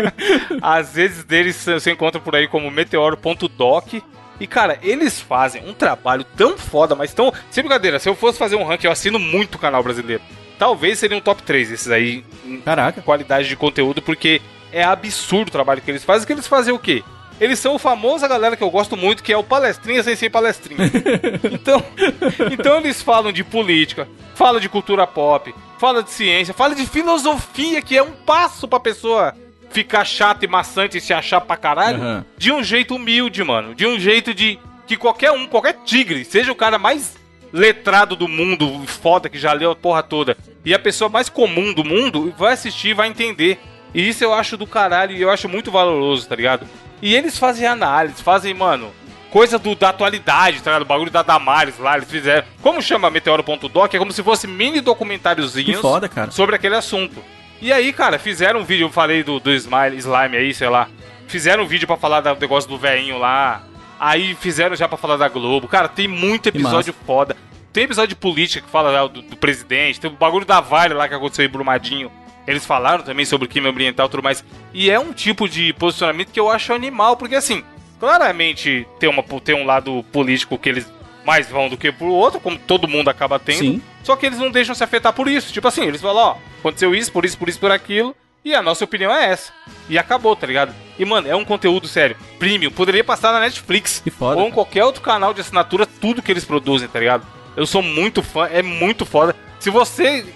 Às vezes deles você encontra por aí como meteoro.doc. E, cara, eles fazem um trabalho tão foda, mas tão. Sem brincadeira, se eu fosse fazer um ranking, eu assino muito o canal brasileiro. Talvez seria um top 3 esses aí, Caraca. qualidade de conteúdo, porque é absurdo o trabalho que eles fazem. Que eles fazem o quê? Eles são o famoso a galera que eu gosto muito, que é o palestrinha sem ser palestrinha. então, então eles falam de política, falam de cultura pop, falam de ciência, falam de filosofia, que é um passo pra pessoa ficar chata e maçante e se achar pra caralho, Aham. de um jeito humilde, mano. De um jeito de que qualquer um, qualquer tigre, seja o cara mais letrado do mundo, foda, que já leu a porra toda, e a pessoa mais comum do mundo, vai assistir e vai entender. E isso eu acho do caralho e eu acho muito valoroso, tá ligado? E eles fazem análise, fazem, mano, coisa do, da atualidade, tá ligado? O bagulho da Damares lá, eles fizeram. Como chama Meteoro.doc? É como se fosse mini documentáriozinhos sobre aquele assunto. E aí, cara, fizeram um vídeo, eu falei do, do Smile, Slime aí, sei lá. Fizeram um vídeo pra falar do negócio do veinho lá. Aí fizeram já pra falar da Globo. Cara, tem muito episódio foda. Tem episódio de política que fala do, do presidente. Tem o bagulho da Vale lá que aconteceu em Brumadinho. Eles falaram também sobre o crime ambiental e tudo mais. E é um tipo de posicionamento que eu acho animal, porque assim, claramente tem, uma, tem um lado político que eles mais vão do que pro outro, como todo mundo acaba tendo. Sim. Só que eles não deixam se afetar por isso. Tipo assim, eles falam, ó, aconteceu isso, por isso, por isso, por aquilo. E a nossa opinião é essa. E acabou, tá ligado? E, mano, é um conteúdo sério. Premium. Poderia passar na Netflix. Que foda, Ou em qualquer outro canal de assinatura, tudo que eles produzem, tá ligado? Eu sou muito fã, é muito foda. Se você.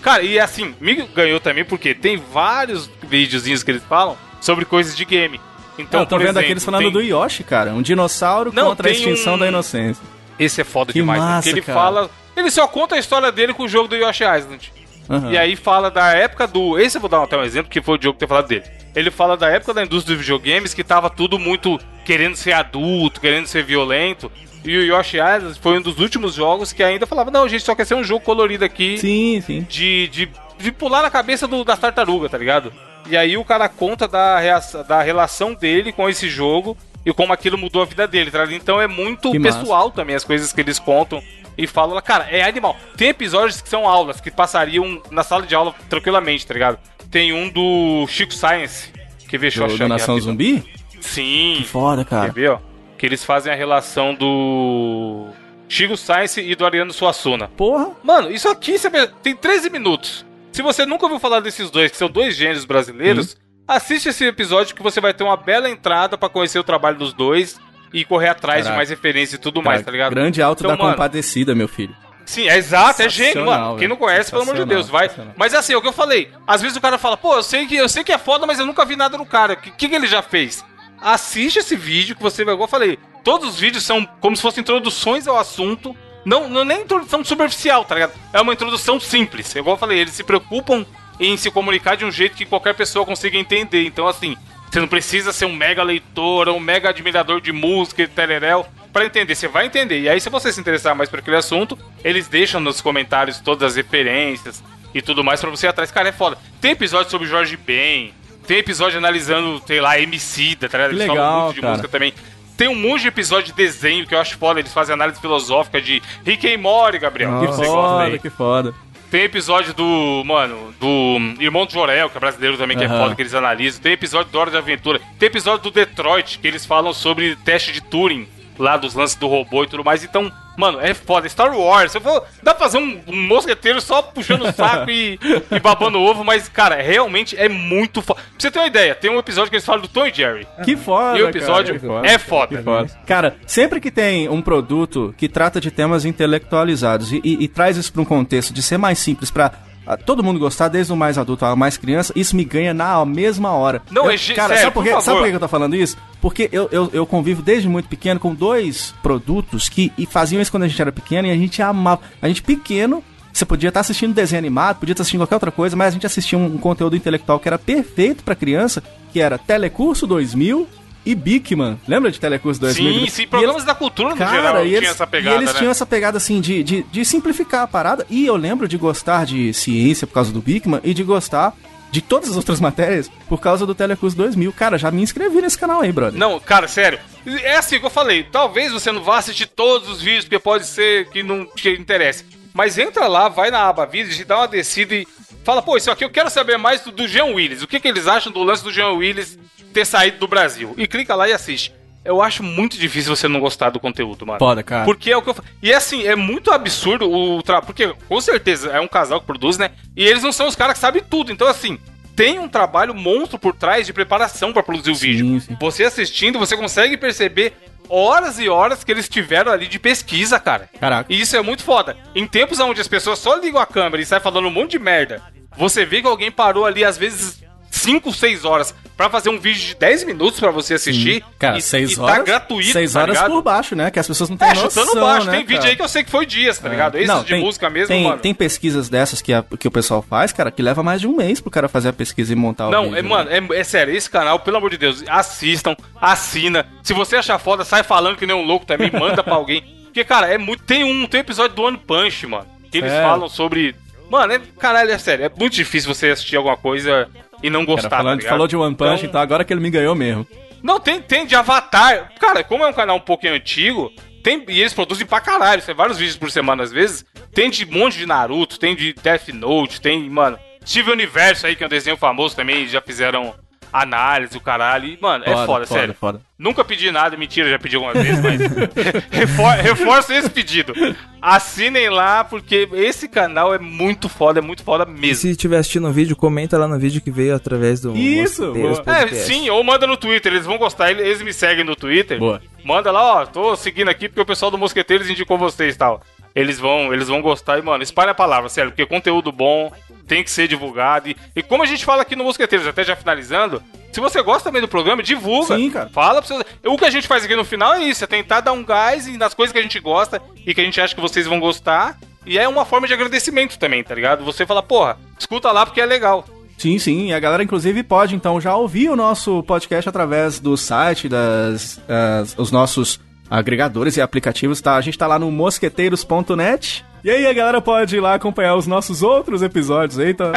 Cara, e assim, me ganhou também porque tem vários videozinhos que eles falam sobre coisas de game. Então, eu tô vendo exemplo, aqueles falando tem- do Yoshi, cara. Um dinossauro Não, contra a extinção um- da inocência. Esse é foda Que demais. massa, porque ele cara. fala. Ele só conta a história dele com o jogo do Yoshi Island. Aham. E aí fala da época do. Esse eu vou dar até um exemplo, que foi o Diogo ter falado dele. Ele fala da época da indústria dos videogames que tava tudo muito querendo ser adulto, querendo ser violento. E o Yoshi Island foi um dos últimos jogos que ainda falava: não, a gente só quer ser um jogo colorido aqui Sim, sim. de, de, de pular na cabeça do, das tartarugas, tá ligado? E aí o cara conta da, da relação dele com esse jogo e como aquilo mudou a vida dele, tá ligado? Então é muito Que massa. pessoal também as coisas que eles contam e falam cara, é animal. Tem episódios que são aulas que passariam na sala de aula tranquilamente, tá ligado? Tem um do Chico Science, que vê Do, do Nação. Zumbi? Sim. Foda, Quer cara. ver, ó? Que eles fazem a relação do Chico Science e do Ariano Suassuna. Porra. Mano, isso aqui tem 13 minutos. Se você nunca ouviu falar desses dois, que são dois gêneros brasileiros, assiste esse episódio que você vai ter uma bela entrada pra conhecer o trabalho dos dois e correr atrás Caraca. de mais referências e tudo mais, Cara, tá ligado? Grande alto Então, da mano, compadecida, meu filho. Sim, é exato, é gênio, mano. Quem não conhece, pelo amor de Deus, vai. Mas assim, é o que eu falei. Às vezes o cara fala, pô, eu sei que, eu sei que é foda, mas eu nunca vi nada no cara. O que, que, ele já fez? Assiste esse vídeo que você vai, igual eu falei. Todos os vídeos são como se fossem introduções ao assunto. Não, não é nem introdução superficial, tá ligado? É uma introdução simples. Igual eu falei, eles se preocupam em se comunicar de um jeito que qualquer pessoa consiga entender. Então, assim, você não precisa ser um mega leitor ou um mega admirador de música e tereréu pra entender. Você vai entender. E aí, se você se interessar mais por aquele assunto, eles deixam nos comentários todas as referências e tudo mais pra você ir atrás. Cara, é foda. Tem episódio sobre Jorge Ben, tem episódio analisando, sei lá, Emicida, tá ligado? Que Eles legal, falam muito de cara. música também. Tem um monte de episódio de desenho que eu acho foda. Eles fazem análise filosófica de Rick and Morty, Gabriel. que Que aí. foda, que foda. Tem episódio do, mano, do Irmão de Jorel, que é brasileiro também, que é Aham. foda, que eles analisam. Tem episódio do Hora de Aventura. Tem episódio do Detroit, que eles falam sobre teste de Turing. Lá dos lances do robô e tudo mais. Então, mano, é foda. Star Wars, eu vou, dá pra fazer um, um mosqueteiro só puxando o saco e, e babando ovo, mas, cara, realmente é muito foda. Pra você ter uma ideia, tem um episódio que eles falam do Tom e Jerry. Que foda, E o episódio cara, foda. é foda. Que foda. Cara, sempre que tem um produto que trata de temas intelectualizados e, e- e traz isso pra um contexto de ser mais simples pra todo mundo gostar, desde o mais adulto ao mais criança, isso me ganha na mesma hora. Não, Eu- é Cara, sério, sabe por, por favor. sabe por que eu tô falando isso? Porque eu, eu, eu convivo desde muito pequeno com dois produtos que e faziam isso quando a gente era pequeno e a gente amava. A gente pequeno, você podia estar assistindo desenho animado, podia estar assistindo qualquer outra coisa, mas a gente assistia um, um conteúdo intelectual que era perfeito pra criança, que era Telecurso 2000 e Bigman. Lembra de Telecurso 2000? Sim, sim, eles- programas da cultura no Cara, geral e tinha eles, essa pegada, e eles né? tinham essa pegada assim de, de, de simplificar a parada. E eu lembro de gostar de ciência por causa do Bigman e de gostar de todas as outras matérias por causa do Telecurso 2000. Cara, já me inscrevi nesse canal aí, brother. Não, cara, sério. É assim que eu falei. Talvez você não vá assistir todos os vídeos, porque pode ser que não te interesse. Mas entra lá, vai na aba vídeos e dá uma descida e fala, pô, isso aqui eu quero saber mais do, do Jean Willis. O que, que eles acham do lance do Jean Willis ter saído do Brasil? E clica lá e assiste. Eu acho muito difícil você não gostar do conteúdo, mano. Foda, cara. Porque é o que eu E assim, é muito absurdo o trabalho. Porque, com certeza, é um casal que produz, né? E eles não são os caras que sabem tudo. Então, assim, tem um trabalho monstro por trás de preparação pra produzir o vídeo. sim. Você assistindo, você consegue perceber horas e horas que eles tiveram ali de pesquisa, cara. Caraca. E isso é muito foda. Em tempos onde as pessoas só ligam a câmera e saem falando um monte de merda, você vê que alguém parou ali, às vezes, 5, 6 horas pra fazer um vídeo de 10 minutos pra você assistir. Cara, e, seis e horas. tá gratuito, Seis tá horas ligado? por baixo, né? Que as pessoas não têm É, noção, chutando baixo. né, tem vídeo cara? aí que eu sei que foi dias, tá ligado? Esses Não, de música mesmo, tem, mano. Tem pesquisas dessas que, a- que o pessoal faz, cara, que leva mais de um mês pro cara fazer a pesquisa e montar o Não, vídeo. é, né? mano, é, é sério, esse canal, pelo amor de Deus, assistam, assina. Se você achar foda, sai falando que nem um louco também, manda pra alguém. Porque, cara, é muito. Tem um, tem um episódio do One Punch, mano. Que eles É. falam sobre. Mano, é, caralho, é sério. É muito difícil você assistir alguma coisa e não Cara, gostar. tá falando- ligado? falou de One Punch, Então- então agora que ele me ganhou mesmo. Não, tem, tem de Avatar. Cara, como é um canal um pouquinho antigo, tem, e eles produzem pra caralho. Tem vários vídeos por semana às vezes. Tem de um monte de Naruto, tem de Death Note, tem, mano. Steve Universo aí, que é um desenho famoso também, já fizeram análise, o caralho. E, mano, é Foda, foda, foda, sério. foda. Nunca pedi nada, mentira, já pedi alguma vez, mas. refor reforço esse pedido. Assinem lá, porque esse canal é muito foda, é muito foda E mesmo. se estiver assistindo o vídeo, comenta lá no vídeo que veio através do Isso, Mosqueteiros boa. É, Podcast. sim, ou manda no Twitter, eles vão gostar, eles- eles me seguem no Twitter. Boa. Manda lá, ó, tô seguindo aqui porque o pessoal do Mosqueteiros indicou vocês e tal. Eles vão, eles vão gostar e, mano, espalha a palavra, sério, porque conteúdo bom tem que ser divulgado. E, e como a gente fala aqui no Mosqueteiros, até já finalizando, se você gosta também do programa, divulga. Sim, cara. Fala pra vocês. O que a gente faz aqui no final é isso, é tentar dar um gás nas coisas que a gente gosta e que a gente acha que vocês vão gostar. E é uma forma de agradecimento também, tá ligado? Você fala, porra, escuta lá porque é legal. Sim, sim. E a galera, inclusive, pode, então, já ouvir o nosso podcast através do site, das, as- os nossos agregadores e aplicativos, tá? A gente tá lá no mosqueteiros.net. E aí a galera pode ir lá acompanhar os nossos outros episódios aí, tá?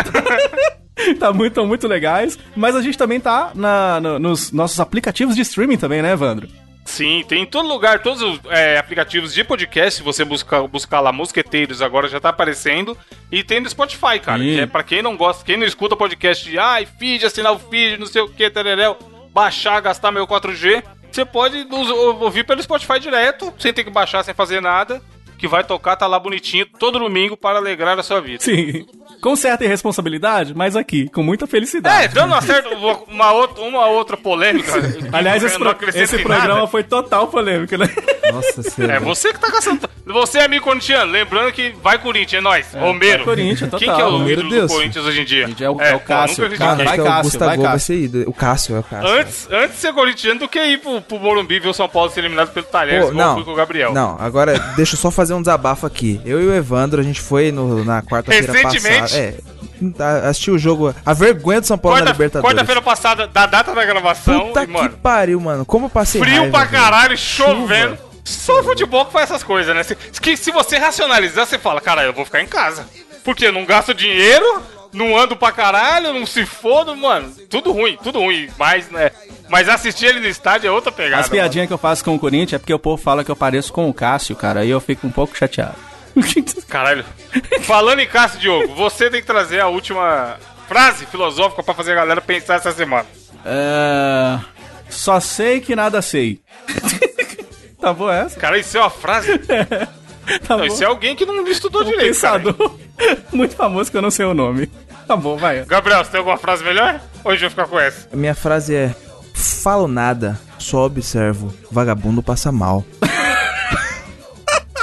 tá muito, tão muito legais. Mas a gente também tá na, no- nos nossos aplicativos de streaming também, né, Evandro? Sim, tem em todo lugar, todos os é, aplicativos de podcast, se você buscar, buscar lá Mosqueteiros, agora já tá aparecendo. E tem no Spotify, cara, Sim. que é pra quem não gosta, quem não escuta podcast de ai, feed, assinar o feed, não sei o que, tereréu, baixar, gastar meu 4G, você pode nos ou- ouvir pelo Spotify direto, sem ter que baixar, sem fazer nada, que vai tocar, tá lá bonitinho, todo domingo para alegrar a sua vida. Sim. Com certa irresponsabilidade, mas aqui, com muita felicidade. É, dando uma, certa, uma, outra, uma outra polêmica. Aliás, esse, pro- esse programa nada. foi total polêmico, né? Nossa senhora. É você que tá caçando. Você é amigo corintiano, lembrando que vai Corinthians, é nóis. Romero. vai Corinthians, Quem total. que é o Romero, ídolo Deus. do Corinthians hoje em dia? Gente, é o- é o pô, Cássio. nunca Cara, critiquei. vai é o Cássio, Gustavo vai vai Cássio. ser ídolo. O Cássio é o Cássio. Antes, antes de ser corintiano do que ir pro, pro Morumbi ver o São Paulo ser eliminado pelo Talheres, Pô, igual não, fui com o Gabriel. não, agora deixa eu só fazer um desabafo aqui. Eu e o Evandro, a gente foi no- na quarta-feira Recentemente? passada. É, assistiu o jogo, a vergonha do São Paulo na Quarta- Libertadores. Quarta-feira passada, da data da gravação, Puta e, mano, que pariu, mano. Como eu passei frio raiva, pra caralho, chovendo. Só o futebol que faz essas coisas, né? Se, que, se você racionalizar, você fala, cara, eu vou ficar em casa. Porque eu não gasto dinheiro, não ando pra caralho, não se fodo, mano. Tudo ruim, tudo ruim. Mas, né? Mas assistir ele no estádio é outra pegada. As piadinhas que eu faço com o Corinthians é porque o povo fala que eu pareço com o Cássio, cara. Aí eu fico um pouco chateado. Caralho. Falando em Cássio Diogo, você tem que trazer a última frase filosófica pra fazer a galera pensar essa semana. É... Só sei que nada sei. Tá boa essa? Cara, isso é uma frase. Tá Não, isso é alguém que não estudou Um direito. cara. muito famoso que eu não sei o nome. Tá bom, vai. Gabriel, você tem alguma frase melhor? Hoje eu vou ficar com essa. A minha frase é: Falo nada, só observo. Vagabundo passa mal.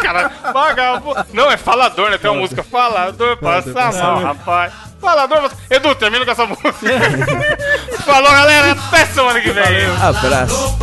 Caralho, vagabundo. Não, é falador, né? Tem uma música. Falador passa mal, rapaz. Falador passa... Edu, termina com essa música. Falou, galera. Até semana que vem. Abraço.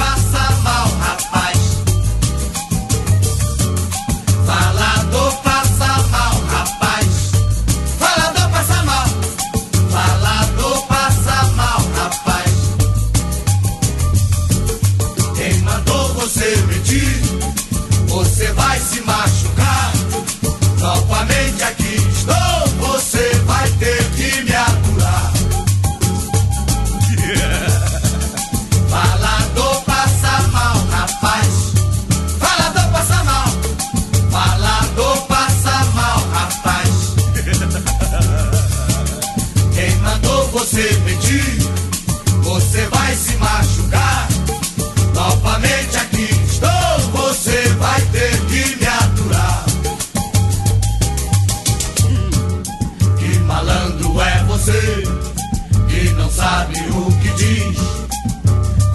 Sabe o que diz.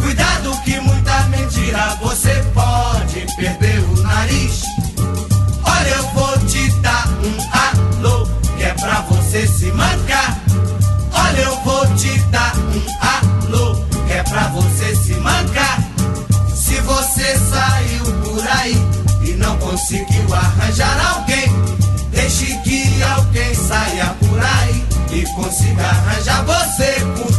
Cuidado que muita mentira você pode perder o nariz. Olha, eu vou te dar um alô, que é pra você se mancar. Olha, eu vou te dar um alô, que é pra você se mancar. Se você saiu por aí e não conseguiu arranjar alguém, deixe que alguém saia por aí e consiga arranjar você, porque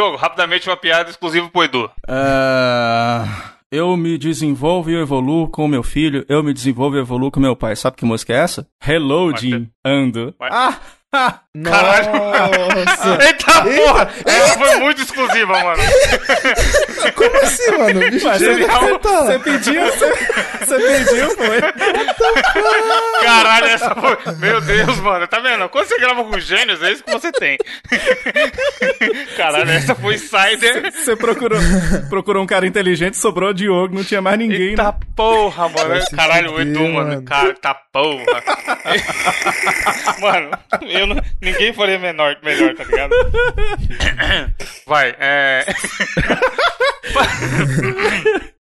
Diogo, rapidamente uma piada exclusiva pro Edu. Ah, eu me desenvolvo e eu evoluo com meu filho, eu me desenvolvo e evoluo com meu pai. Sabe que música é essa? Jim. Ando. Ah, Caralho. Nossa! Eita porra! Essa foi muito exclusiva, mano. Como assim, mano? Bicho, mas você você, pediu, você, você pediu, foi. Caralho, essa foi. Meu Deus, mano. Tá vendo? Quando você grava com gênios, é isso que você tem. Caralho, essa foi Insider. Você procurou, procurou um cara inteligente, sobrou o Diogo, não tinha mais ninguém, Eita né? porra, mano. Vai se Caralho, o Edu, mano. mano. Cara, tá porra. mano, eu não, ninguém faria menor, melhor, tá ligado? Vai, é.